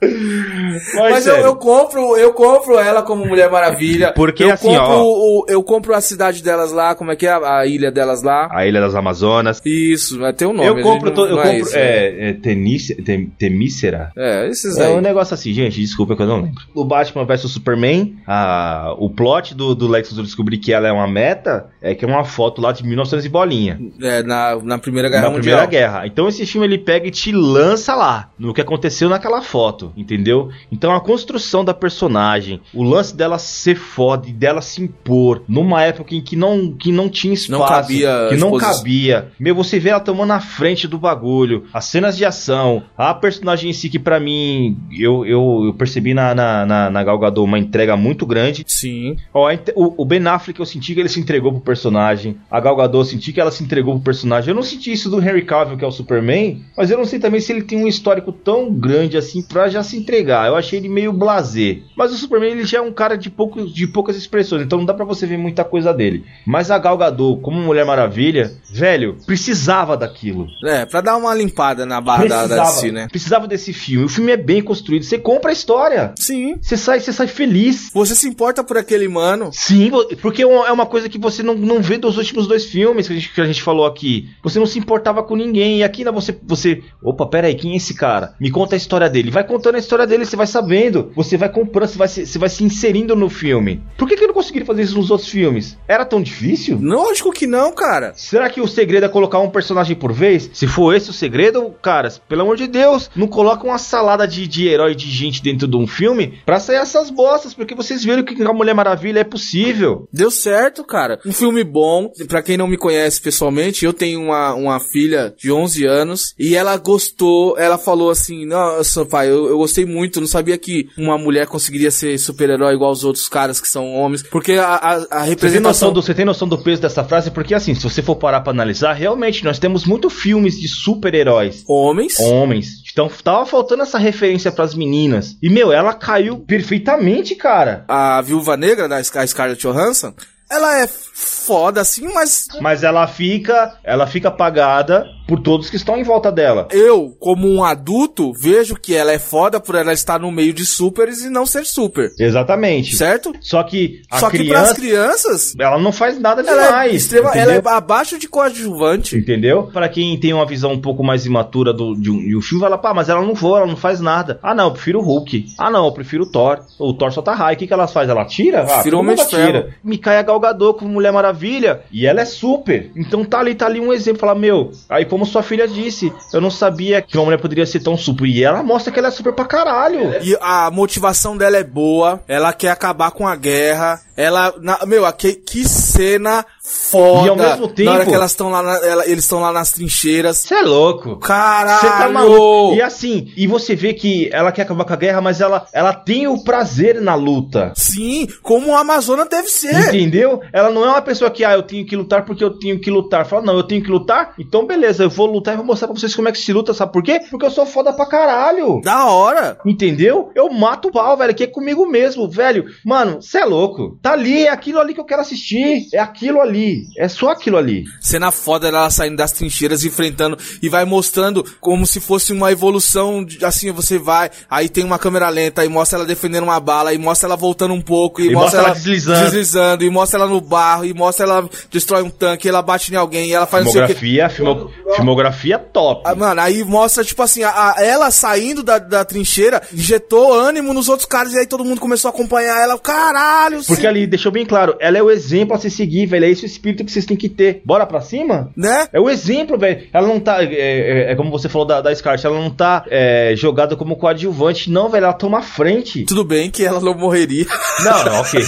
Mas, Mas eu, eu compro, eu compro ela como Mulher Maravilha. Porque, eu assim, compro ó. o- eu compro a cidade delas lá, como é que é a, a ilha delas lá? A Ilha das Amazonas. Isso, vai ter um nome. eu a compro, não- eu não é compro, isso, é, é Teníce- Tem- Temícera? É, esses É aí. um negócio assim, gente, desculpa que eu não lembro. O Batman vs Superman, a, o plot do, do Lex Luthor descobrir que ela é uma meta, é que é uma foto lá de 1900 e bolinha. É, na, na Primeira Guerra na Mundial. Primeira Guerra. Então esse filme ele pega e te lança lá, no que aconteceu naquela foto, entendeu? Então a construção da personagem, o lance dela ser foda e dela se impor numa época em que não, que não tinha espaço, Não cabia que não exposi- cabia. Meu, você vê ela tomando a frente do bagulho, as cenas de ação, a personagem em si que pra mim eu, eu, eu percebi na, na, na, na Gal Gadot uma entrega muito grande. Sim. Ó, o, o Ben Affleck eu senti que ele se entregou pro personagem. A Gal Gadot eu senti que ela se entregou pro personagem. Eu não senti isso do Henry Cavill, que é o Superman, mas eu não sei também se ele tem um histórico tão grande assim pra já se entregar. Eu achei ele meio blasé. Mas o Superman ele já é um cara de, poucos, de poucas expressões, então não dá pra você ver muita coisa dele. Mas a Gal Gadot, como Mulher Maravilha, velho, precisava daquilo. É, pra dar uma limpada na barra da, da DC, né? precisava desse filme. O filme é bem construído. Você compra a história. Sim. Você sai, você sai feliz. Você se importa por aquele mano. Sim, porque é uma é uma coisa que você não, não vê dos últimos dois filmes que a, gente, que a gente falou aqui. Você não se importava com ninguém. E aqui né, você, você. Opa, pera aí, quem é esse cara? Me conta a história dele. Vai contando a história dele, você vai sabendo. Você vai comprando, você vai se, você vai se inserindo no filme. Por que, que não conseguiram fazer isso nos outros filmes? Era tão difícil? Lógico que não, cara. Será que o segredo é colocar um personagem por vez? Se for esse o segredo, caras, pelo amor de Deus, não coloca uma salada de, de herói de gente dentro de um filme pra sair essas bostas, porque vocês viram que a Mulher Maravilha é possível. Deu certo, cara. Um filme bom. Pra quem não me conhece pessoalmente, eu tenho uma, uma filha de 11 anos e ela gostou. Ela falou assim: Nossa, pai, eu, eu gostei muito. Não sabia que uma mulher conseguiria ser super-herói igual os outros caras que são homens. Porque a, a, a Você tem, representação. do, você tem noção do peso dessa frase? Porque assim, se você for parar pra analisar, realmente nós temos muito filmes de super-heróis. Homens. Homens. Então tava faltando essa referência pras meninas. E, meu, ela caiu perfeitamente, cara. A viúva negra da Scarlett Johansson. Ela é foda assim, mas Mas ela fica, ela fica apagada por todos que estão em volta dela. eu, como um adulto, vejo que ela é foda por ela estar no meio de supers e não ser super. Exatamente. Certo? Só que a Só que pras criança, crianças, ela não faz nada ela demais. é, extrema, ela é abaixo de coadjuvante. Entendeu? Pra quem tem uma visão um pouco mais imatura do, de, um, de um filme, lá, pá, mas ela não voa, ela não faz nada. Ah, não, eu prefiro o Hulk. Ah, não, eu prefiro o Thor. O Thor só tá raio. O que, que ela faz? Ela tira? Ah, Prefiro todo Homem de Ferro. atira. Me cai a Galgador como Mulher Maravilha. E ela é super. Então tá ali, tá ali um exemplo. Fala, meu, aí como sua filha disse, eu não sabia que uma mulher poderia ser tão super. E ela mostra que ela é super pra caralho. E a motivação dela é boa, ela quer acabar com a guerra, ela, na- meu, a que, que cena foda. E ao mesmo tempo- na hora que elas estão lá, na- ela- eles estão lá nas trincheiras. Você é louco. Caralho! Você tá maluco. E assim, e você vê que ela quer acabar com a guerra, mas ela, ela tem o prazer na luta. Sim, como a Amazona deve ser. Entendeu? Ela não é uma pessoa que, ah, eu tenho que lutar porque eu tenho que lutar. Fala, não, eu tenho que lutar, então beleza, eu vou lutar e vou mostrar pra vocês como é que se luta, sabe por quê? Porque eu sou foda pra caralho. Da hora. Entendeu? Eu mato o pau, velho, que é comigo mesmo, velho. Mano, você é louco. Tá ali, é aquilo ali que eu quero assistir. É aquilo ali. É só aquilo ali. Cena foda dela saindo das trincheiras, enfrentando e vai mostrando como se fosse uma evolução. de- Assim, você vai, aí tem uma câmera lenta, aí mostra ela defendendo uma bala, e mostra ela voltando um pouco, e, E mostra ela deslizando. deslizando, e mostra ela no barro, e mostra ela destrói um tanque, e ela bate em alguém, e ela faz não sei o quê. Filmografia, filmo- filmografia top. Ah, Mano, aí mostra, tipo assim, a, a- ela saindo da, da trincheira, injetou ânimo nos outros caras, e aí todo mundo começou a acompanhar ela. Caralho, Porque ali deixou bem claro, ela é o exemplo a se seguir, velho. É esse espírito que vocês têm que ter. Bora pra cima? né? É o exemplo, velho. Ela não tá. É, é- é como você falou da, da Scarlett, ela não tá é, jogada como coadjuvante. Não, velho. Ela toma frente. Tudo bem que ela não morreria. Não, não, ok.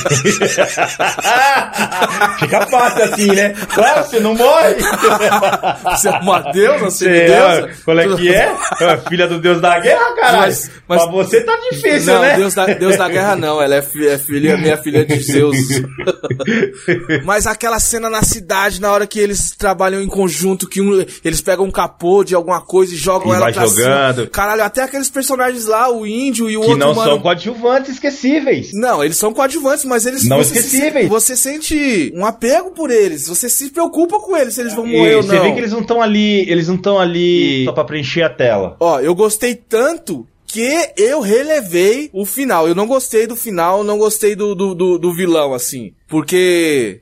Fica fácil assim, né? Claro, você não morre. Você é uma deusa, Você, semideusa? ó, qual é que é? É Filha do Deus da guerra, caralho. Mas- mas- pra você tá difícil, Não, né? Deus da, Deus da guerra não, ela é, fi- é filha, minha filha de Zeus. Mas aquela cena na cidade, na hora que eles trabalham em conjunto, que um- eles pegam um capô de alguma coisa e jogam E ela vai pra jogando. cima. Caralho, até aqueles personagens lá, o índio e o que outro não mano. são coadjuvantes esquecíveis. Não, eles são coadjuvantes, mas eles Não você esquecíveis. Se, você sente um apego por eles, você se preocupa com eles, se eles vão E morrer ou você não. vê que eles não estão ali, eles não estão ali só pra preencher a tela. Ó, eu gostei tanto que eu relevei o final. Eu não gostei do final, não gostei do, do, do, do vilão, assim. Porque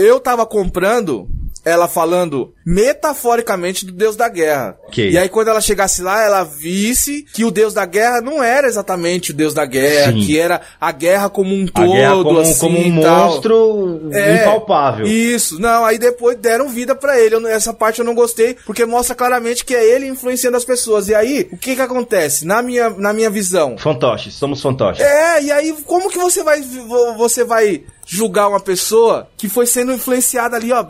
eu tava comprando ela falando metaforicamente do Deus da Guerra. Ok. E aí quando ela chegasse lá, ela visse que o Deus da Guerra não era exatamente o Deus da Guerra, Sim. que era a guerra como um todo, como, assim, como um monstro É, impalpável. Isso, não, aí depois deram vida pra ele. Eu essa parte eu não gostei, porque mostra claramente que é ele influenciando as pessoas. E aí, o que que acontece? Na minha, na minha visão. Fantoches, somos fantoches. É, e aí, como que você vai, vo- você vai julgar uma pessoa que foi sendo influenciada ali, ó?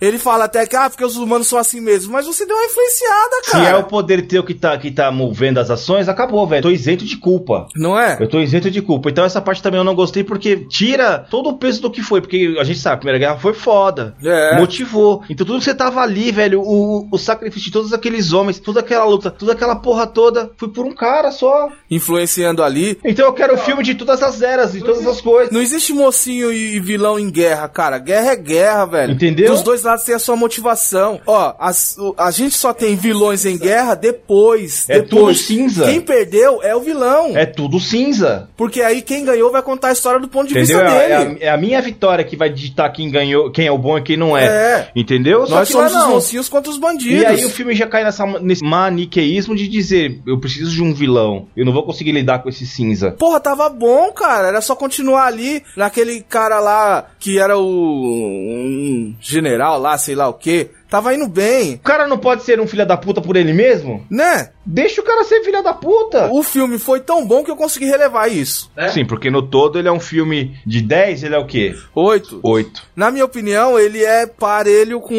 Ele fala até que, ah, porque os humanos são assim mesmo. Mas você deu uma influenciada, Se cara. é o poder teu que tá, que tá movendo as ações, acabou, velho. Tô isento de culpa. Não é? Eu tô isento de culpa. Então essa parte também eu não gostei porque tira todo o peso do que foi. Porque a gente sabe, a Primeira Guerra foi foda. É. Motivou. Então tudo que você tava ali, velho, o, o sacrifício de todos aqueles homens, toda aquela luta, toda aquela porra toda, foi por um cara só. Influenciando ali. Então eu quero o filme de todas as eras, de todas as coisas. Não existe mocinho e vilão em guerra, cara. Guerra é guerra, velho. Entendeu? Dos dois lados tem a sua motivação. Ó, as- o- a gente só tem vilões em guerra depois. É depois. tudo cinza. Quem perdeu é o vilão. É tudo cinza. Porque aí quem ganhou vai contar a história do ponto de Entendeu? vista É, dele. a, é a minha vitória que vai digitar quem ganhou, quem é o bom e quem não é. É. Entendeu? Só Nós somos os não. mocinhos contra os bandidos. E aí o filme já cai nessa, nesse maniqueísmo de dizer, eu preciso de um vilão, eu não vou conseguir lidar com esse cinza. Porra, tava bom, cara. Era só continuar ali naquele cara lá que era o um general lá, sei lá o quê. Tava indo bem, O cara não pode ser um filho da puta por ele mesmo? né? Deixa o cara ser filho da puta. O filme foi tão bom que eu consegui relevar isso. Sim, porque no todo ele é um filme de 10, ele é o quê? Oito. 8. Na minha opinião, ele é parelho com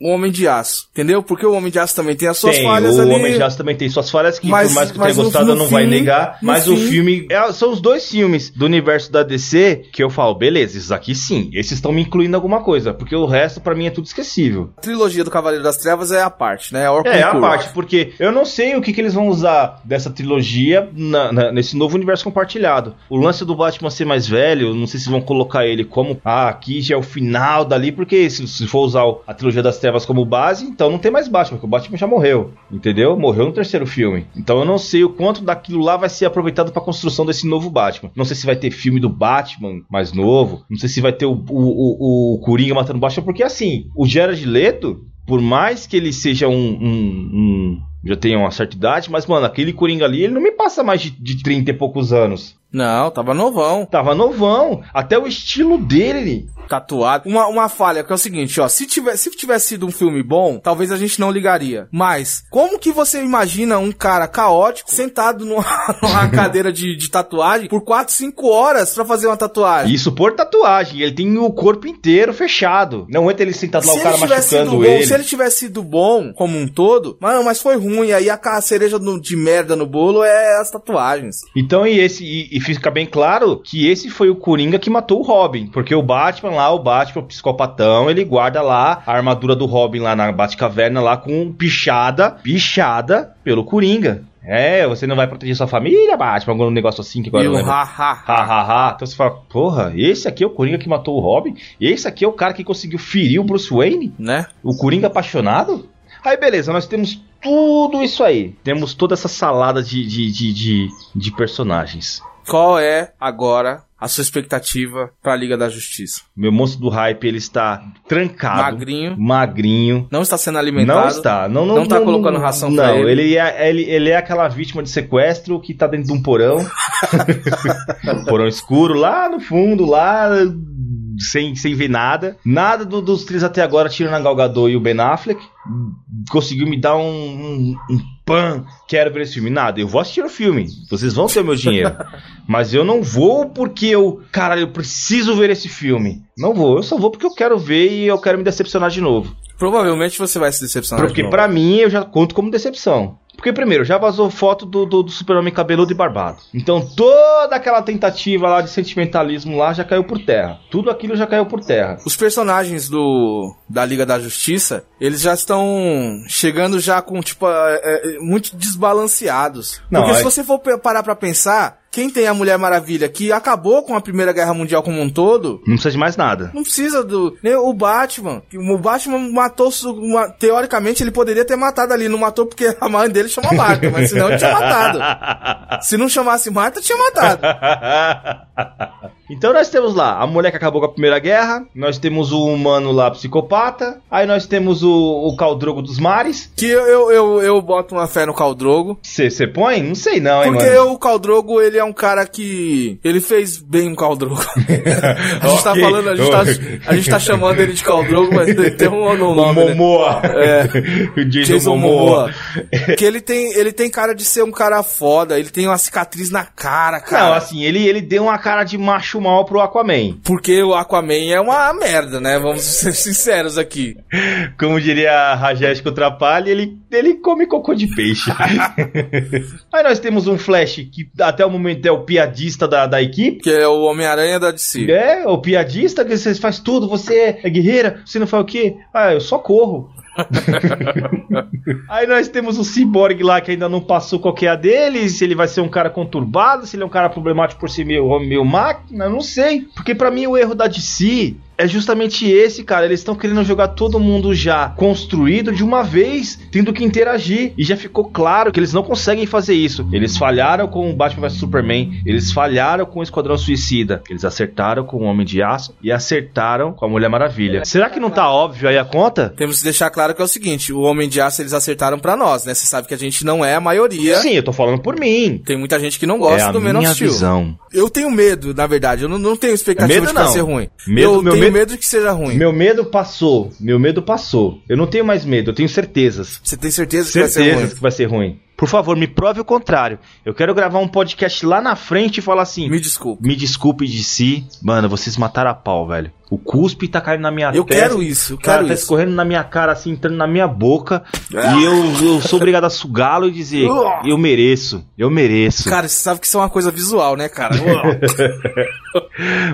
o Homem de Aço. Entendeu? Porque o Homem de Aço também tem as suas Tem, falhas o ali. Homem de Aço também tem suas falhas que Mas- por mais que tenha no- gostado no eu não vai fim- negar, no mas o fim- filme é- são os dois filmes do universo da DC que eu falo, beleza, esses aqui sim, esses estão me incluindo alguma coisa, porque o resto pra mim é tudo esquecível. A trilogia do Cavaleiro das Trevas é a parte, né? A É, a parte, porque eu não sei o que, que eles vão usar dessa trilogia na- na- nesse novo universo compartilhado. O lance do Batman ser mais velho, não sei se vão colocar ele como, ah, aqui já é o final dali, porque se, se for usar o- a trilogia das trevas como base, então não tem mais Batman, porque o Batman já morreu, entendeu? Morreu no terceiro filme. Então eu não sei o quanto daquilo lá vai ser aproveitado pra construção desse novo Batman. Não sei se vai ter filme do Batman mais novo, não sei se vai ter o, o, o, o Coringa matando o Batman, porque assim, o Jared Leto, por mais que ele seja um, um- um- já tenha uma certa idade, mas, mano, aquele Coringa ali, ele não me passa mais de, de 30 e poucos anos. Não, tava novão. Tava novão. Até o estilo dele. tatuado. Uma, uma falha que é o seguinte, ó. Se, tiver, se tivesse sido um filme bom, talvez a gente não ligaria. Mas, como que você imagina um cara caótico sentado numa, numa cadeira de, de tatuagem por 4, 5 horas pra fazer uma tatuagem? Isso por tatuagem. Ele tem o corpo inteiro fechado. Não entra ele sentado lá, Se o cara ele tivesse machucando bom, ele. se ele tivesse sido bom como um todo, mano, mas foi ruim. Aí a cereja no- de merda no bolo é as tatuagens. Então, e esse. E, e fica bem claro que esse foi o Coringa que matou o Robin. Porque o Batman lá, o Batman, o psicopatão, ele guarda lá a armadura do Robin lá na Batcaverna lá com pichada, pichada pelo Coringa. É, você não vai proteger sua família, Batman, algum negócio assim que agora eu lembro. ha, Ha, ha, ha. Então você fala, porra, esse aqui é o Coringa que matou o Robin? Esse aqui é o cara que conseguiu ferir o Bruce Wayne? né? O Coringa apaixonado? Aí beleza, nós temos tudo isso aí. Temos toda essa salada de, de, de, de, de personagens. Qual é agora a sua expectativa pra Liga da Justiça? Meu monstro do hype, ele está trancado. Magrinho. Magrinho. Não está sendo alimentado. Não está. Não, não, Não tá colocando ração não, pra ele. ele. é, ele, ele é aquela vítima de sequestro que tá dentro de um porão. porão escuro, lá no fundo, lá sem, sem ver nada. Nada do- dos três até agora, tirando a Gal Gadot e o Ben Affleck, conseguiu me dar um, um, um pan. Quero ver esse filme. Nada, eu vou assistir o filme. Vocês vão ter o meu dinheiro. Mas eu não vou porque eu. Cara, eu preciso ver esse filme. Não vou, eu só vou porque eu quero ver e eu quero me decepcionar de novo. Provavelmente você vai se decepcionar. Porque de novo. pra mim eu já conto como decepção. Porque primeiro, já vazou foto do, do, do super-homem cabeludo e barbado. Então toda aquela tentativa lá de sentimentalismo lá já caiu por terra. Tudo aquilo já caiu por terra. Os personagens do da Liga da Justiça, eles já estão chegando já com, tipo, é, é, muito desbalanceados. Não, Porque é- se você for parar pra pensar, quem tem a Mulher Maravilha que acabou com a Primeira Guerra Mundial como um todo, Não precisa de mais nada. não precisa do. Nem o Batman. O Batman matou. uma- teoricamente, ele poderia ter matado ali. Não matou porque a mãe dele chama Marta, mas senão ele tinha matado. Se não chamasse Marta, tinha matado. então nós temos lá a mulher que acabou com a Primeira Guerra, nós temos o humano lá psicopata, aí nós temos o, o Caldrogo dos Mares. Que eu, eu, eu, eu boto uma fé no Caldrogo. Você põe? Não sei não, hein, Porque mano. o Caldrogo, ele é um cara que. Ele fez bem o Caldrogo. a gente tá Ok. falando, a gente tá, a gente tá chamando ele de Caldrogo, mas ele tem um O nome. né? Momoa. É. o Jason, Jason Momoa. Momoa. que ele tem, ele tem cara de ser um cara foda, ele tem uma cicatriz na cara, cara. Não, assim, ele, ele deu uma cara de macho mal pro Aquaman. Porque o Aquaman é uma merda, né? Vamos ser sinceros aqui. Como diria a Rajesh Trapalha, ele, ele come cocô de peixe. Aí nós temos um Flash que até o momento é o piadista da, da equipe. Que é o Homem-Aranha da DC. É, o piadista que você faz tudo, você é guerreira, você não faz o quê? Ah, eu só corro. Aí nós temos o Cyborg lá que ainda não passou qual que é a dele, se ele vai ser um cara conturbado, se ele é um cara problemático por ser meio meio máquina, não sei. Porque pra mim o erro da DC é justamente esse, cara. Eles estão querendo jogar todo mundo já construído de uma vez, tendo que interagir. E já ficou claro que eles não conseguem fazer isso. Eles falharam com o Batman vs Superman, eles falharam com o Esquadrão Suicida, eles acertaram com o Homem de Aço e acertaram com a Mulher Maravilha. Será que não tá óbvio aí a conta? Temos que deixar claro que é o seguinte: o Homem de Aço eles acertaram pra nós, né? Você sabe que a gente não é a maioria. Sim, eu tô falando por mim. Tem muita gente que não gosta é a do of Steel. visão. Eu tenho medo, na verdade. Eu não, não tenho expectativa Medo de não. ser ruim. Medo- eu meu tenho medo- medo de que seja ruim. Meu medo passou. Meu medo passou. Eu não tenho mais medo, eu tenho certezas. Você tem certeza que vai ser Certezas ruim? que vai ser ruim. Por favor, me prove o contrário. Eu quero gravar um podcast lá na frente e falar assim: Me desculpe. Me desculpe de si. Mano, vocês mataram a pau, velho. O cuspe tá caindo na minha Eu testa. quero isso, eu o cara quero tá isso. escorrendo na minha cara, assim, entrando na minha boca. E eu, eu sou obrigado a sugá-lo e dizer: Eu mereço, eu mereço. Cara, você sabe que isso é uma coisa visual, né, cara?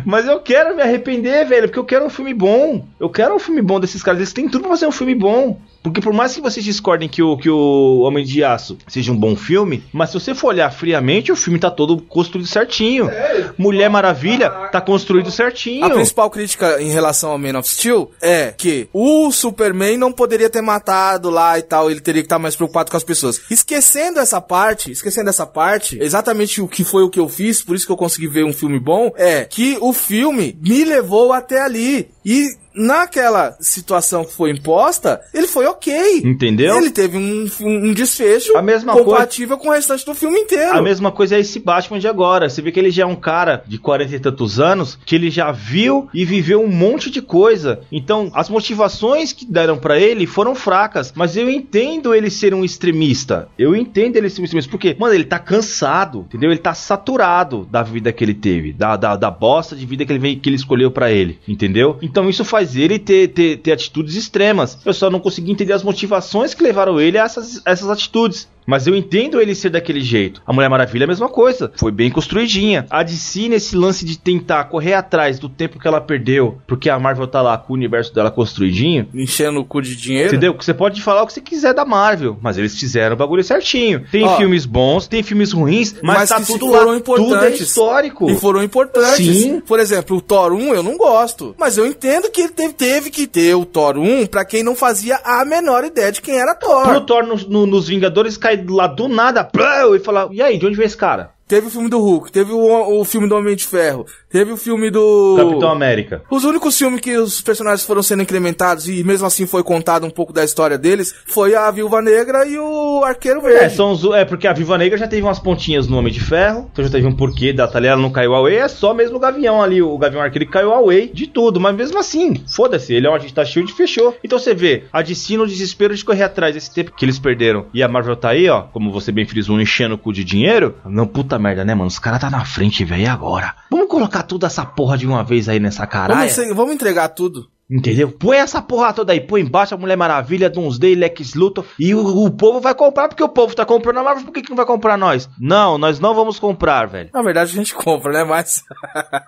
Mas eu quero me arrepender, velho, porque eu quero um filme bom. Eu quero um filme bom desses caras. Eles têm tudo pra fazer um filme bom. Porque por mais que vocês discordem que o, que o Homem de Aço seja um bom filme, mas se você for olhar friamente, o filme tá todo construído certinho. Mulher Maravilha tá construído certinho. A principal crítica em relação ao Man of Steel é que o Superman não poderia ter matado lá e tal, ele teria que estar mais preocupado com as pessoas. Esquecendo essa parte, esquecendo essa parte, exatamente o que foi o que eu fiz, por isso que eu consegui ver um filme bom, é que o filme me levou até ali. E naquela situação que foi imposta, ele foi ok. Entendeu? Ele teve um, um- desfecho A mesma compatível com o restante do filme inteiro. A mesma coisa é esse Batman de agora. Você vê que ele já é um cara de 40 e tantos anos, que ele já viu e viveu um monte de coisa. Então, as motivações que deram pra ele foram fracas. Mas eu entendo ele ser um extremista. Eu entendo ele ser um extremista. Porque, mano, ele tá cansado, entendeu? Ele tá saturado da vida que ele teve, da, da, da bosta de vida que ele, veio, que ele escolheu pra ele, entendeu? Então, isso faz ele ter, ter, ter atitudes extremas. Eu só não consegui entender as motivações que levaram ele a essas, essas atitudes. Mas eu entendo ele ser daquele jeito. A Mulher Maravilha é a mesma coisa. Foi bem construidinha. A DC, nesse lance de tentar correr atrás do tempo que ela perdeu, porque a Marvel tá lá com o universo dela construidinho. Enchendo o cu de dinheiro. Entendeu? Você pode falar o que você quiser da Marvel, mas eles fizeram o bagulho certinho. Tem Ó, filmes bons, tem filmes ruins, mas, mas tá tudo foram lá. importantes. Tudo é histórico. E foram importantes. Sim. Por exemplo, o Thor 1 eu não gosto. Mas eu entendo que ele teve, teve que ter o Thor 1 pra quem não fazia a menor ideia de quem era Thor. Pro Thor no- no- nos Vingadores cair lá do nada e falar: E aí, de onde veio esse cara? Teve o filme do Hulk, teve o, o filme do Homem de Ferro, teve o filme do. Capitão América. Os únicos filmes que os personagens foram sendo incrementados e mesmo assim foi contado um pouco da história deles foi a Viúva Negra e o Arqueiro Verde. É, são os- é, porque a Viva Negra já teve umas pontinhas no Homem de Ferro, então já teve um porquê da Talia não caiu away, é só mesmo o Gavião ali, o Gavião Arqueiro que caiu away de tudo, mas mesmo assim, foda-se, ele é um agente da SHIELD e fechou. Então você vê, a DC no desespero de correr atrás desse tempo que eles perderam, e a Marvel tá aí, ó, como você bem frisou, enchendo o cu de dinheiro, não, puta merda, né, mano, os caras tá na frente, velho, e agora? Vamos colocar toda essa porra de uma vez aí nessa caralho. Vamos, vamos entregar tudo. Entendeu? Põe essa porra toda aí, põe embaixo a Mulher Maravilha, Doomsday, Lex Luthor e o, o povo vai comprar porque o povo tá comprando a Marvel, por que, que não vai comprar nós? Não, nós não vamos comprar, velho. Na verdade a gente compra, né? Mas.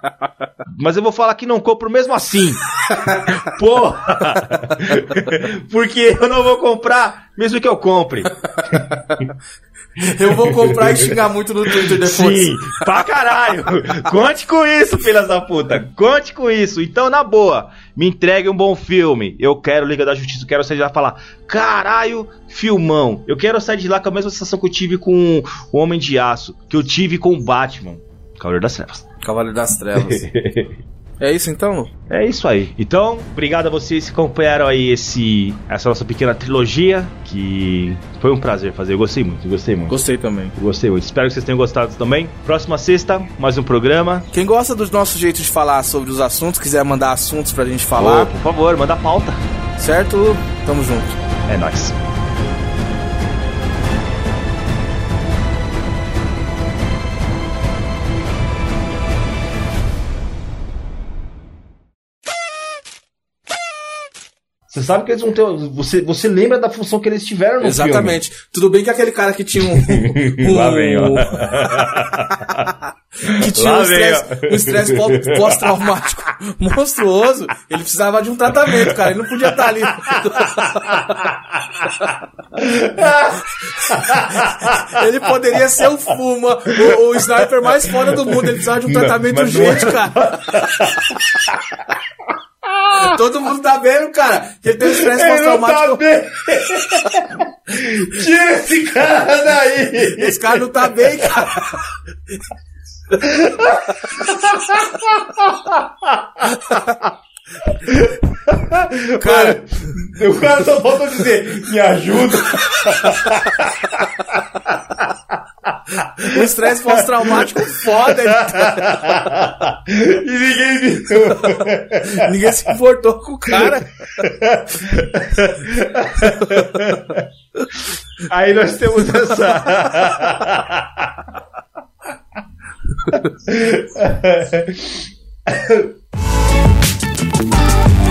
Mas eu vou falar que não compro mesmo assim. porra! porque eu não vou comprar mesmo que eu compre. Eu vou comprar e xingar muito no Twitter depois. Sim, pra caralho. Conte com isso, filhas da puta. Conte com isso. Então, na boa, me entregue um bom filme. Eu quero Liga da Justiça. Eu quero sair de lá e falar: caralho, filmão. Eu quero sair de lá com a mesma sensação que eu tive com o Homem de Aço, que eu tive com o Batman. Cavaleiro das Trevas. Cavaleiro das Trevas. é isso então? É isso aí. Então, obrigado a vocês que acompanharam aí esse, essa nossa pequena trilogia, que foi um prazer fazer. Eu gostei muito, gostei muito. Gostei também. Eu Gostei muito. Espero que vocês tenham gostado também. Próxima sexta, mais um programa. Quem gosta do nosso jeito de falar sobre os assuntos, quiser mandar assuntos pra gente falar, por favor, manda pauta. certo? Tamo junto. É nóis. Você sabe que eles vão ter. Você, você lembra da função que eles tiveram no Exatamente. Tudo bem que aquele cara que tinha um. um Lá vem, ó. que tinha Lá um estresse um pós-traumático monstruoso. Ele precisava de um tratamento, cara. Ele não podia estar ali. ele poderia ser o Fuma, o, o sniper mais foda do mundo. Ele precisava de um tratamento não é. urgente, cara. Todo mundo tá vendo, cara, que ele tem um estresse pós-traumático. bem! Tira esse cara daí! Esse cara não tá bem, cara. Cara, o cara só falta dizer: me ajuda. Um estresse pós-traumático foda. e ninguém viu. Ninguém se importou com o cara. Aí nós temos essa.